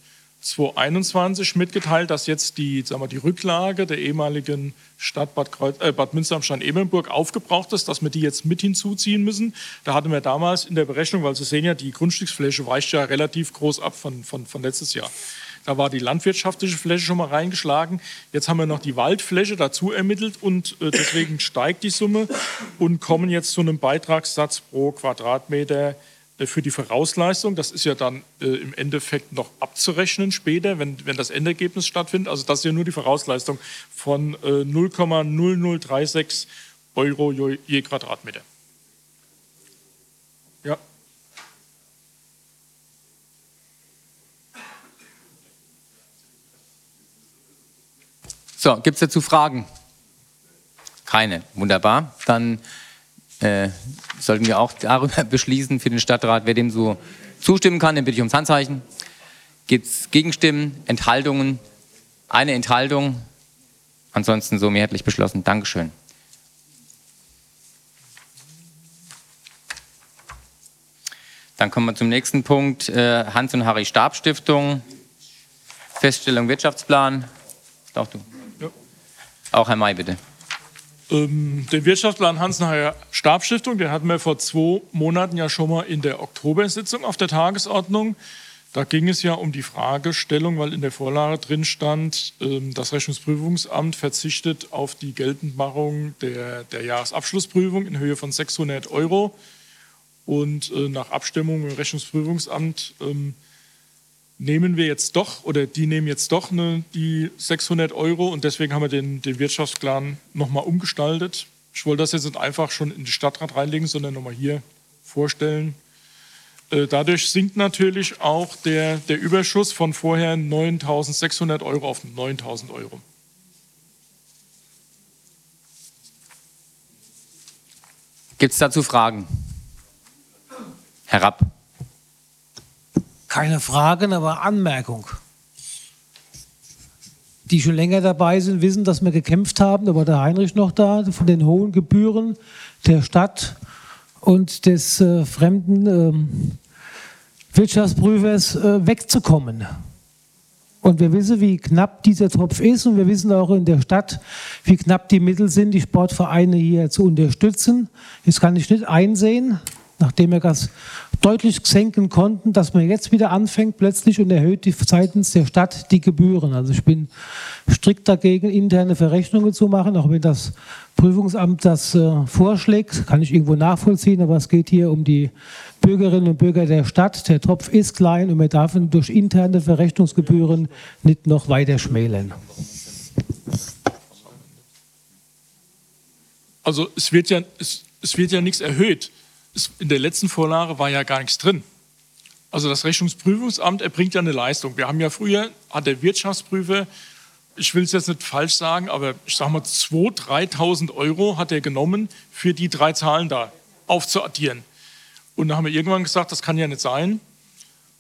S3: 2021 mitgeteilt, dass jetzt die, sagen wir, die Rücklage der ehemaligen Stadt Bad, Kreuz, äh, Bad Münster am Stein-Ebernburg aufgebraucht ist, dass wir die jetzt mit hinzuziehen müssen. Da hatten wir damals in der Berechnung, weil Sie sehen ja, die Grundstücksfläche weicht ja relativ groß ab von, von, von letztes Jahr. Da war die landwirtschaftliche Fläche schon mal reingeschlagen. Jetzt haben wir noch die Waldfläche dazu ermittelt und äh, deswegen steigt die Summe und kommen jetzt zu einem Beitragssatz pro Quadratmeter äh, für die Vorausleistung. Das ist ja dann äh, im Endeffekt noch abzurechnen später, wenn, wenn das Endergebnis stattfindet. Also das ist ja nur die Vorausleistung von äh, 0,0036 Euro je Quadratmeter.
S2: So, gibt es dazu Fragen? Keine. Wunderbar. Dann äh, sollten wir auch darüber beschließen für den Stadtrat, wer dem so zustimmen kann, den bitte ich ums Handzeichen. Gibt es Gegenstimmen, Enthaltungen? Eine Enthaltung. Ansonsten so mehrheitlich beschlossen. Dankeschön. Dann kommen wir zum nächsten Punkt. Äh, Hans und Harry Stab Stiftung. Feststellung Wirtschaftsplan. Doch du. Auch Herr May, bitte.
S3: Ähm, den Wirtschaftsplan Hans-Naher Stabstiftung, den hatten wir vor zwei Monaten ja schon mal in der Oktobersitzung auf der Tagesordnung. Da ging es ja um die Fragestellung, weil in der Vorlage drin stand, ähm, das Rechnungsprüfungsamt verzichtet auf die Geltendmachung der, der Jahresabschlussprüfung in Höhe von 600 Euro. Und äh, nach Abstimmung im Rechnungsprüfungsamt ähm, nehmen wir jetzt doch oder die nehmen jetzt doch ne, die 600 Euro und deswegen haben wir den, den Wirtschaftsplan nochmal umgestaltet. Ich wollte das jetzt nicht einfach schon in die Stadtrat reinlegen, sondern nochmal hier vorstellen. Äh, dadurch sinkt natürlich auch der, der Überschuss von vorher 9.600 Euro auf 9.000 Euro.
S2: Gibt es dazu Fragen? herab.
S14: Keine Fragen, aber Anmerkung. Die schon länger dabei sind, wissen, dass wir gekämpft haben, da war der Heinrich noch da, von den hohen Gebühren der Stadt und des äh, fremden ähm, Wirtschaftsprüfers äh, wegzukommen. Und wir wissen, wie knapp dieser Topf ist und wir wissen auch in der Stadt, wie knapp die Mittel sind, die Sportvereine hier zu unterstützen. Das kann ich nicht einsehen, nachdem wir das deutlich senken konnten, dass man jetzt wieder anfängt plötzlich und erhöht die, seitens der Stadt die Gebühren. Also ich bin strikt dagegen, interne Verrechnungen zu machen, auch wenn das Prüfungsamt das äh, vorschlägt, kann ich irgendwo nachvollziehen, aber es geht hier um die Bürgerinnen und Bürger der Stadt. Der Topf ist klein und wir dürfen durch interne Verrechnungsgebühren nicht noch weiter schmälern.
S3: Also es wird ja, es, es wird ja nichts erhöht in der letzten Vorlage war ja gar nichts drin. Also das Rechnungsprüfungsamt erbringt ja eine Leistung. Wir haben ja früher, hat der Wirtschaftsprüfer, ich will es jetzt nicht falsch sagen, aber ich sage mal 2.000, 3.000 Euro hat er genommen, für die drei Zahlen da aufzuaddieren. Und da haben wir irgendwann gesagt, das kann ja nicht sein.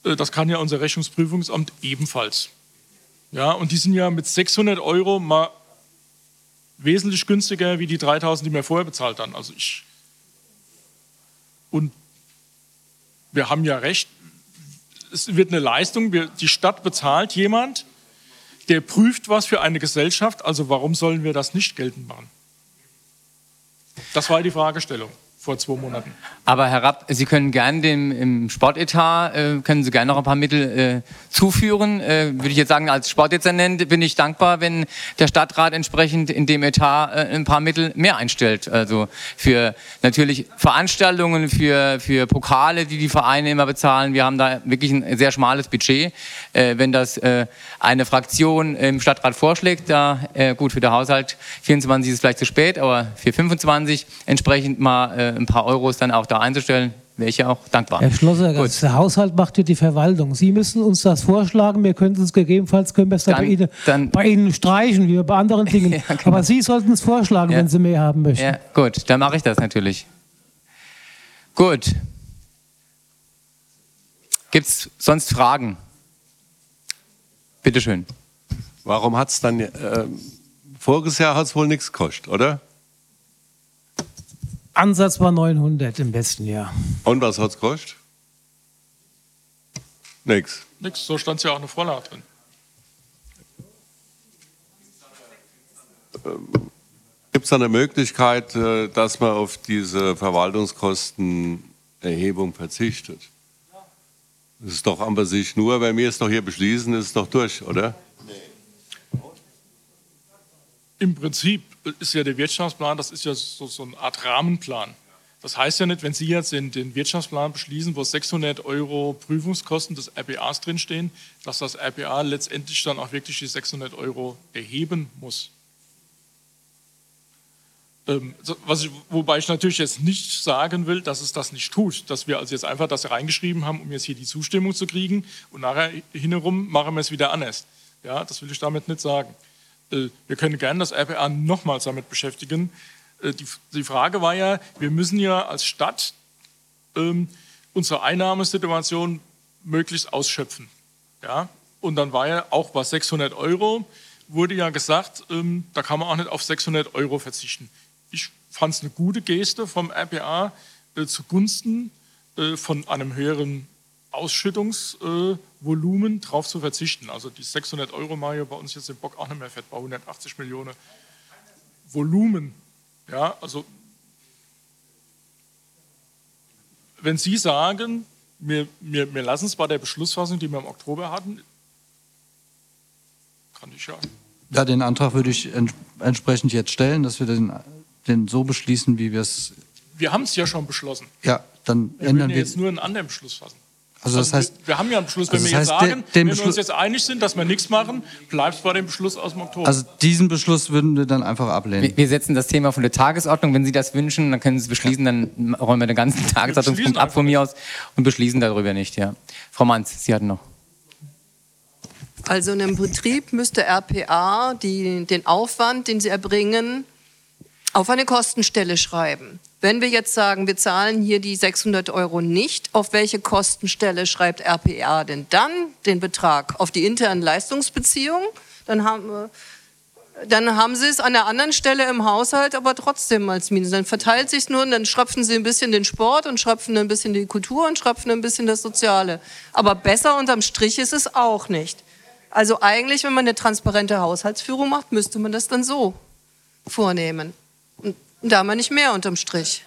S3: Äh, das kann ja unser Rechnungsprüfungsamt ebenfalls. Ja, und die sind ja mit 600 Euro mal wesentlich günstiger wie die 3000, die wir vorher bezahlt haben. Also ich und wir haben ja recht, es wird eine Leistung, die Stadt bezahlt jemand, der prüft was für eine Gesellschaft, also warum sollen wir das nicht geltend machen? Das war die Fragestellung vor zwei Monaten.
S2: Aber Herr Rapp, Sie können gerne dem im Sportetat, äh, können Sie gerne noch ein paar Mittel äh, zuführen. Äh, würde ich jetzt sagen, als Sportdezernent bin ich dankbar, wenn der Stadtrat entsprechend in dem Etat äh, ein paar Mittel mehr einstellt. Also für natürlich Veranstaltungen, für, für Pokale, die die Vereine immer bezahlen. Wir haben da wirklich ein sehr schmales Budget. Äh, wenn das äh, eine Fraktion im Stadtrat vorschlägt, da gut für den Haushalt 24 ist vielleicht zu spät, aber für 25 entsprechend mal ein paar Euros dann auch da einzustellen, wäre ich ja auch dankbar.
S14: Herr Schlosser, der Haushalt macht ja die Verwaltung. Sie müssen uns das vorschlagen. Wir können es gegebenenfalls können wir es dann, bei, Ihnen, dann, bei Ihnen streichen, wie bei anderen Dingen. ja, genau. Aber Sie sollten es vorschlagen, ja. wenn Sie mehr haben möchten. Ja,
S2: gut, dann mache ich das natürlich. Gut. Gibt es sonst Fragen? Bitte schön.
S8: Warum hat es dann, äh, voriges Jahr hat es wohl nichts gekostet, oder?
S14: Ansatz war 900 im besten Jahr.
S8: Und was hat es gekostet? Nix.
S3: Nix, so stand es ja auch eine Vorlage drin.
S8: Ähm, Gibt es da eine Möglichkeit, äh, dass man auf diese Verwaltungskostenerhebung verzichtet? Das ist doch an sich nur, wenn wir es doch hier beschließen, ist es doch durch, oder?
S3: Im Prinzip ist ja der Wirtschaftsplan, das ist ja so, so eine Art Rahmenplan. Das heißt ja nicht, wenn Sie jetzt den, den, Wirtschaftsplan beschließen, wo 600 Euro Prüfungskosten des RBAs drinstehen, dass das RBA letztendlich dann auch wirklich die 600 Euro erheben muss. Ähm, ich, wobei ich natürlich jetzt nicht sagen will, dass es das nicht tut, dass wir also jetzt einfach das reingeschrieben haben, um jetzt hier die Zustimmung zu kriegen und nachher hinherum machen wir es wieder anders. Ja, das will ich damit nicht sagen. Äh, wir können gerne das RPA nochmals damit beschäftigen. Äh, die, die, Frage war ja, wir müssen ja als Stadt ähm, unsere Einnahmesituation möglichst ausschöpfen. Ja? Und dann war ja auch bei 600 Euro, wurde ja gesagt, ähm, da kann man auch nicht auf 600 Euro verzichten. Ich fand es eine gute Geste vom RPA äh, zugunsten äh, von einem höheren Ausschüttungsvolumen äh, drauf zu verzichten. Also die 600 Euro Mario bei uns jetzt im Bock auch nicht mehr fett, bei 180 Millionen Volumen. Ja, also wenn Sie sagen, wir, wir, wir lassen es bei der Beschlussfassung, die wir im Oktober hatten, kann ich ja.
S9: Ja, den Antrag würde ich entsprechend jetzt stellen, dass wir den, den so beschließen, wie wir es.
S3: Wir haben es ja schon beschlossen.
S9: Ja, dann
S3: wir
S9: ändern
S3: wir.
S9: Wir
S3: jetzt nur einen anderen Beschluss fassen.
S9: Also das heißt,
S3: wir, wir, haben ja einen Beschluss, wenn also wir jetzt sagen, den, den wenn wir uns jetzt einig sind, dass wir nichts machen, bleibt es bei dem Beschluss aus dem Oktober.
S9: Also diesen Beschluss würden wir dann einfach ablehnen.
S2: Wir, wir setzen das Thema von der Tagesordnung. Wenn Sie das wünschen, dann können Sie es beschließen, dann räumen wir den ganzen Tagesordnungspunkt ab von mir aus und beschließen darüber nicht. Ja. Frau Manz, Sie hatten noch.
S16: Also in einem Betrieb müsste RPA die, den Aufwand, den Sie erbringen, auf eine Kostenstelle schreiben. Wenn wir jetzt sagen, wir zahlen hier die 600 Euro nicht, auf welche Kostenstelle schreibt RPA denn dann den Betrag? Auf die internen Leistungsbeziehungen? Dann haben, dann haben sie es an der anderen Stelle im Haushalt aber trotzdem als Minus. Dann verteilt sich nur und dann schröpfen sie ein bisschen den Sport und schröpfen ein bisschen die Kultur und schröpfen ein bisschen das Soziale. Aber besser unterm Strich ist es auch nicht. Also eigentlich, wenn man eine transparente Haushaltsführung macht, müsste man das dann so vornehmen. Da haben wir nicht mehr unterm Strich.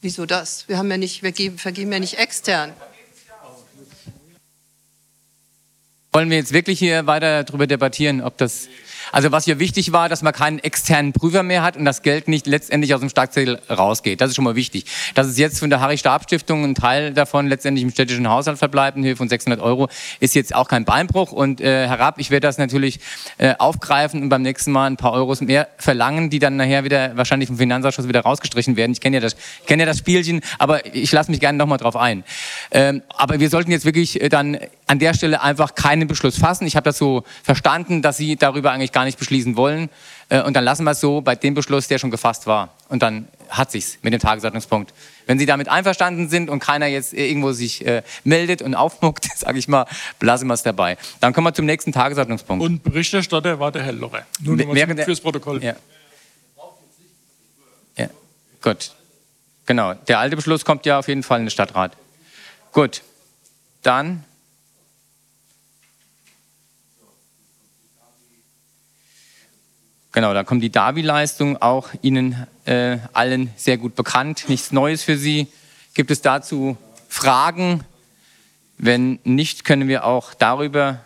S16: Wieso das? Wir haben ja nicht, wir geben, vergeben ja nicht extern.
S2: Wollen wir jetzt wirklich hier weiter darüber debattieren, ob das. Also was hier wichtig war, dass man keinen externen Prüfer mehr hat und das Geld nicht letztendlich aus dem Starkzettel rausgeht. Das ist schon mal wichtig. Dass es jetzt von der Harry-Stab-Stiftung ein Teil davon letztendlich im städtischen Haushalt verbleibt in Höhe von 600 Euro, ist jetzt auch kein Beinbruch. Und äh, Herr Rapp, ich werde das natürlich äh, aufgreifen und beim nächsten Mal ein paar Euros mehr verlangen, die dann nachher wieder wahrscheinlich vom Finanzausschuss wieder rausgestrichen werden. Ich kenne ja das, ich kenne ja das Spielchen, aber ich lasse mich gerne nochmal drauf ein. Ähm, aber wir sollten jetzt wirklich äh, dann an der Stelle einfach keinen Beschluss fassen. Ich habe das so verstanden, dass Sie darüber eigentlich gar nicht beschließen wollen. Äh, und dann lassen wir es so bei dem Beschluss, der schon gefasst war. Und dann hat sich's mit dem Tagesordnungspunkt. Wenn Sie damit einverstanden sind und keiner jetzt irgendwo sich äh, meldet und aufmuckt, sage ich mal, belassen wir es dabei. Dann kommen wir zum nächsten Tagesordnungspunkt.
S3: Und Berichterstatter war der Herr Lorre. Nur
S2: Während
S3: fürs Protokoll.
S2: Ja. Ja, gut. Genau. Der alte Beschluss kommt ja auf jeden Fall in den Stadtrat. Gut. Dann. Genau, da kommt die Davi-Leistung auch Ihnen äh, allen sehr gut bekannt. Nichts Neues für Sie. Gibt es dazu Fragen? Wenn nicht, können wir auch darüber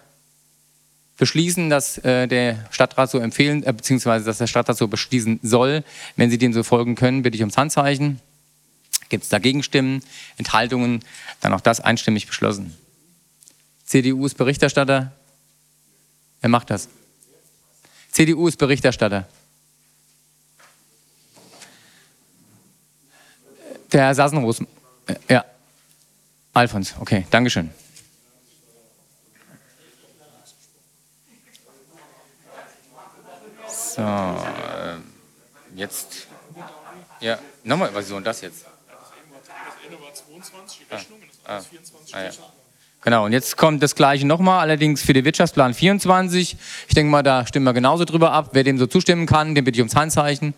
S2: beschließen, dass äh, der Stadtrat so empfehlen, äh, beziehungsweise dass der Stadtrat so beschließen soll. Wenn Sie dem so folgen können, bitte ich ums Handzeichen. Gibt es dagegen Stimmen, Enthaltungen? Dann auch das einstimmig beschlossen. CDU ist Berichterstatter. Wer macht das? CDU ist Berichterstatter. Der Herr Sassenroos. Ja. Alfons, okay, Dankeschön. So, äh, jetzt. Ja, nochmal, was ist so und das jetzt? Ah, ah, ah, ja. Genau, und jetzt kommt das Gleiche nochmal, allerdings für den Wirtschaftsplan 24. Ich denke mal, da stimmen wir genauso drüber ab. Wer dem so zustimmen kann, den bitte ich ums Handzeichen.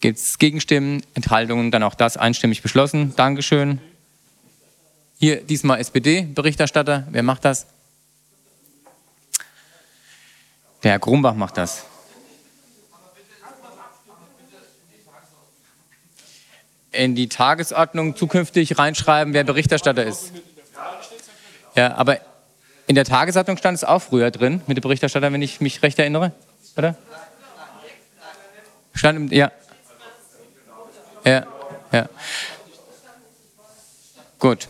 S2: Gibt es Gegenstimmen, Enthaltungen, dann auch das einstimmig beschlossen. Dankeschön. Hier diesmal SPD-Berichterstatter. Wer macht das? Der Herr Grumbach macht das. In die Tagesordnung zukünftig reinschreiben, wer Berichterstatter ist. Ja, aber in der Tagesordnung stand es auch früher drin, mit dem Berichterstatter, wenn ich mich recht erinnere, oder? Stand im, ja. Ja, ja. Gut.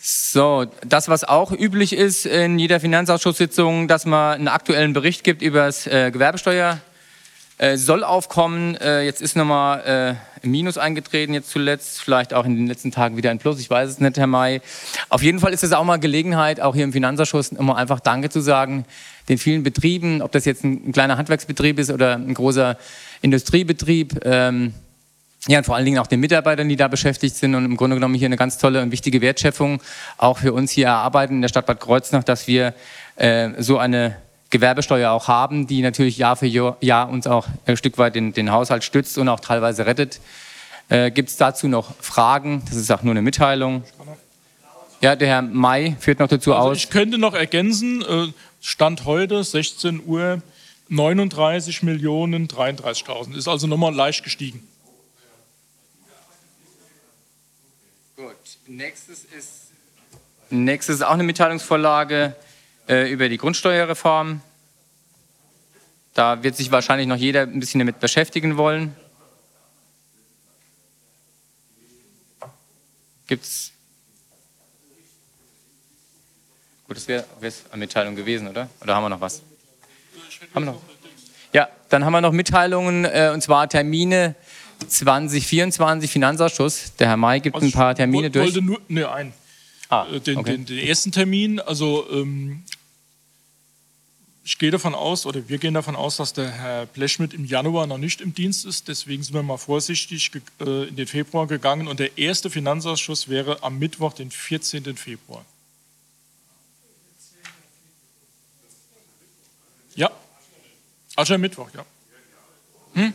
S2: So, das, was auch üblich ist in jeder Finanzausschusssitzung, dass man einen aktuellen Bericht gibt über das äh, Gewerbesteuer. Äh, Sollaufkommen, äh, jetzt ist nochmal äh, ein Minus eingetreten, jetzt zuletzt, vielleicht auch in den letzten Tagen wieder ein Plus, ich weiß es nicht, Herr May. Auf jeden Fall ist es auch mal Gelegenheit, auch hier im Finanzausschuss, immer einfach Danke zu sagen, den vielen Betrieben, ob das jetzt ein, ein kleiner Handwerksbetrieb ist oder ein großer Industriebetrieb. Ähm, ja, und vor allen Dingen auch den Mitarbeitern, die da beschäftigt sind und im Grunde genommen hier eine ganz tolle und wichtige Wertschöpfung auch für uns hier erarbeiten in der Stadt Bad Kreuznach, dass wir äh, so eine Gewerbesteuer auch haben, die natürlich Jahr für Jahr, Jahr uns auch ein Stück weit den, den Haushalt stützt und auch teilweise rettet. Äh, Gibt es dazu noch Fragen? Das ist auch nur eine Mitteilung. Ja, der Herr May führt noch dazu
S3: Also
S2: aus.
S3: ich könnte noch ergänzen, äh, Stand heute, 16 Uhr, 39 Millionen 33.000. Ist also nochmal leicht gestiegen.
S2: Gut, nächstes ist, nächstes ist auch eine Mitteilungsvorlage äh, über die Grundsteuerreform. Da wird sich wahrscheinlich noch jeder ein bisschen damit beschäftigen wollen. Gibt's? Gut, das wäre es eine Mitteilung gewesen, oder? Oder haben wir noch was? Haben wir noch? Ja, dann haben wir noch Mitteilungen, äh, und zwar Termine 2024 Finanzausschuss. Der Herr May gibt ein paar Termine
S3: Ich
S2: durch.
S3: wollte nur ne, ein.
S2: Ah,
S3: Äh, den,
S2: okay.
S3: den, den ersten Termin, also ähm, ich gehe davon aus, oder wir gehen davon aus, dass der Herr Blechschmidt im Januar noch nicht im Dienst ist. Deswegen sind wir mal vorsichtig äh, in den Februar gegangen. Und der erste Finanzausschuss wäre am Mittwoch, den 14. Februar. Ja. Also Mittwoch, ja. Hm?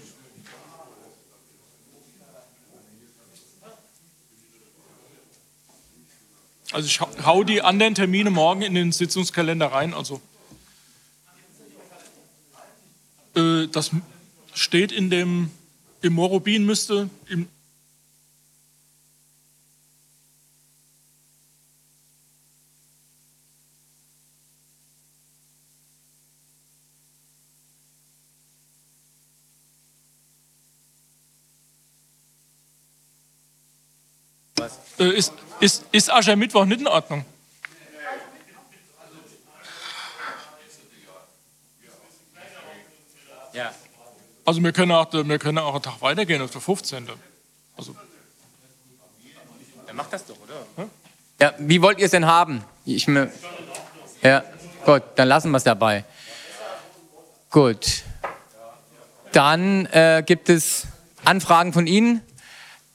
S3: Also ich hau die anderen Termine morgen in den Sitzungskalender rein. Also äh, das steht in dem im Morobin müsste im Äh, ist, ist, ist Aschermittwoch nicht in Ordnung? Ja. Also wir können, auch, wir können auch einen Tag weitergehen auf der 15. Also.
S2: Dann macht das doch, oder? Ja, wie wollt ihr es denn haben? Ich mir, ja, gut, dann lassen wir es dabei. Gut. Dann äh, gibt es Anfragen von Ihnen.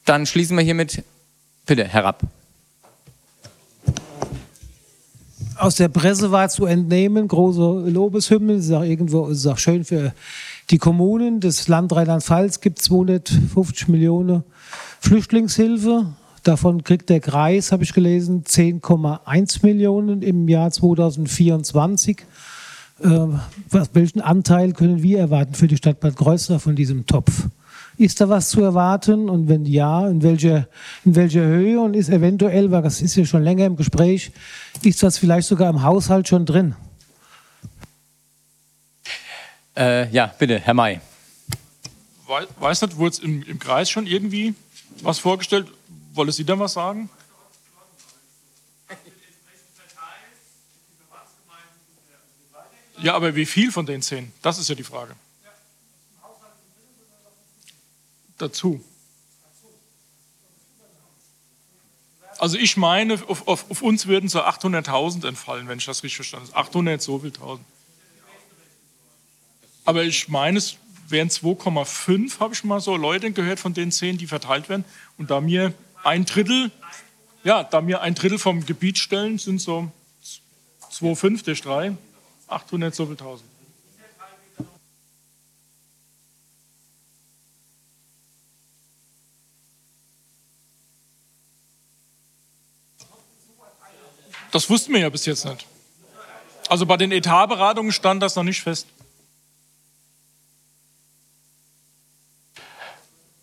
S2: Dann schließen wir hiermit Bitte, herab.
S14: Aus der Presse war zu entnehmen, große Lobeshymnen, ist auch irgendwo ist auch schön für die Kommunen. Das Land Rheinland-Pfalz gibt 250 Millionen Flüchtlingshilfe. Davon kriegt der Kreis, habe ich gelesen, 10,1 Millionen im Jahr 2024. Äh, welchen Anteil können wir erwarten für die Stadt Bad Kreuznach von diesem Topf? Ist da was zu erwarten und wenn ja, in welcher, in welcher Höhe und ist eventuell, weil das ist ja schon länger im Gespräch, ist das vielleicht sogar im Haushalt schon drin?
S2: Äh, ja, bitte, Herr May.
S3: Weiß nicht, wurde es im, im Kreis schon irgendwie was vorgestellt? Wolle Sie da was sagen? Ja, aber wie viel von den zehn? Das ist ja die Frage. Dazu. Also ich meine, auf, auf, auf uns würden so 800.000 entfallen, wenn ich das richtig verstanden habe. 800, so viel tausend. Aber ich meine, es wären 2,5, habe ich mal so Leute gehört von den 10, die verteilt werden. Und da mir ein Drittel, ja, da mir ein Drittel vom Gebiet stellen, sind so 2,5 durch 3, 800, so viel tausend. Das wussten wir ja bis jetzt nicht. Also bei den Etatberatungen stand das noch nicht fest.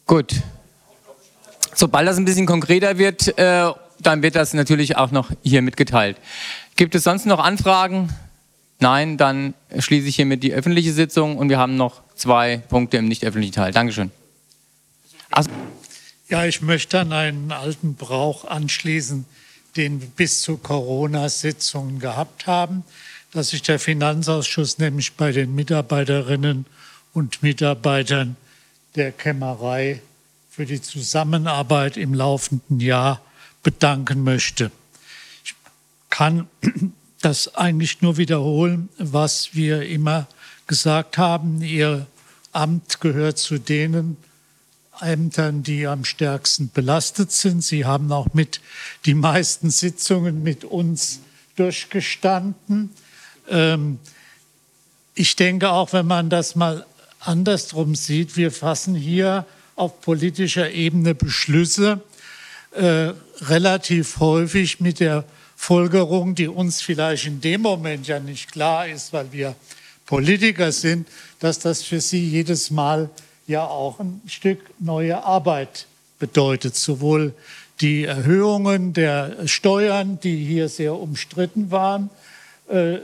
S2: Gut. Sobald das ein bisschen konkreter wird, äh, dann wird das natürlich auch noch hier mitgeteilt. Gibt es sonst noch Anfragen? Nein, dann schließe ich hiermit die öffentliche Sitzung und wir haben noch zwei Punkte im nicht öffentlichen Teil. Dankeschön.
S11: Ach. Ja, ich möchte an einen alten Brauch anschließen den wir bis zu Corona-Sitzungen gehabt haben, dass sich der Finanzausschuss nämlich bei den Mitarbeiterinnen und Mitarbeitern der Kämmerei für die Zusammenarbeit im laufenden Jahr bedanken möchte. Ich kann das eigentlich nur wiederholen, was wir immer gesagt haben. Ihr Amt gehört zu denen, Ämtern, die am stärksten belastet sind. Sie haben auch mit die meisten Sitzungen mit uns durchgestanden. Ähm, ich denke auch, wenn man das mal andersrum sieht, wir fassen hier auf politischer Ebene Beschlüsse äh, relativ häufig mit der Folgerung, die uns vielleicht in dem Moment ja nicht klar ist, weil wir Politiker sind, dass das für sie jedes Mal ja auch ein Stück neue Arbeit bedeutet. Sowohl die Erhöhungen der Steuern, die hier sehr umstritten waren, äh,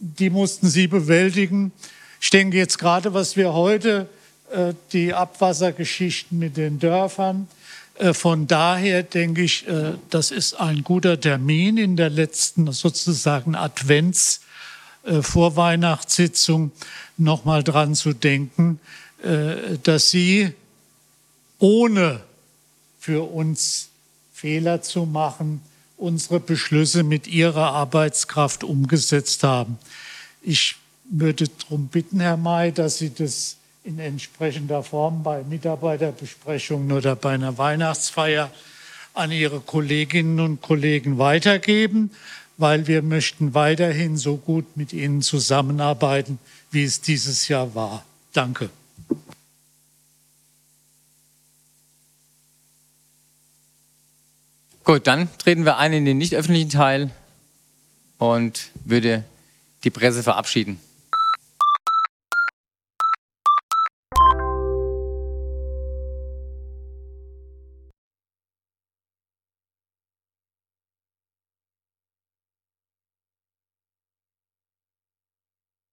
S11: die mussten sie bewältigen. Ich denke jetzt gerade, was wir heute, äh, die Abwassergeschichten mit den Dörfern, äh, von daher denke ich, das ist ein guter Termin in der letzten sozusagen Advents Vorweihnachtssitzung nochmal dran zu denken, dass Sie ohne für uns Fehler zu machen, unsere Beschlüsse mit Ihrer Arbeitskraft umgesetzt haben. Ich würde darum bitten, Herr May, dass Sie das in entsprechender Form bei Mitarbeiterbesprechungen oder bei einer Weihnachtsfeier an Ihre Kolleginnen und Kollegen weitergeben, weil wir möchten weiterhin so gut mit Ihnen zusammenarbeiten, wie es dieses Jahr war. Danke.
S2: Gut, dann treten wir ein in den nicht öffentlichen Teil und würde die Presse verabschieden.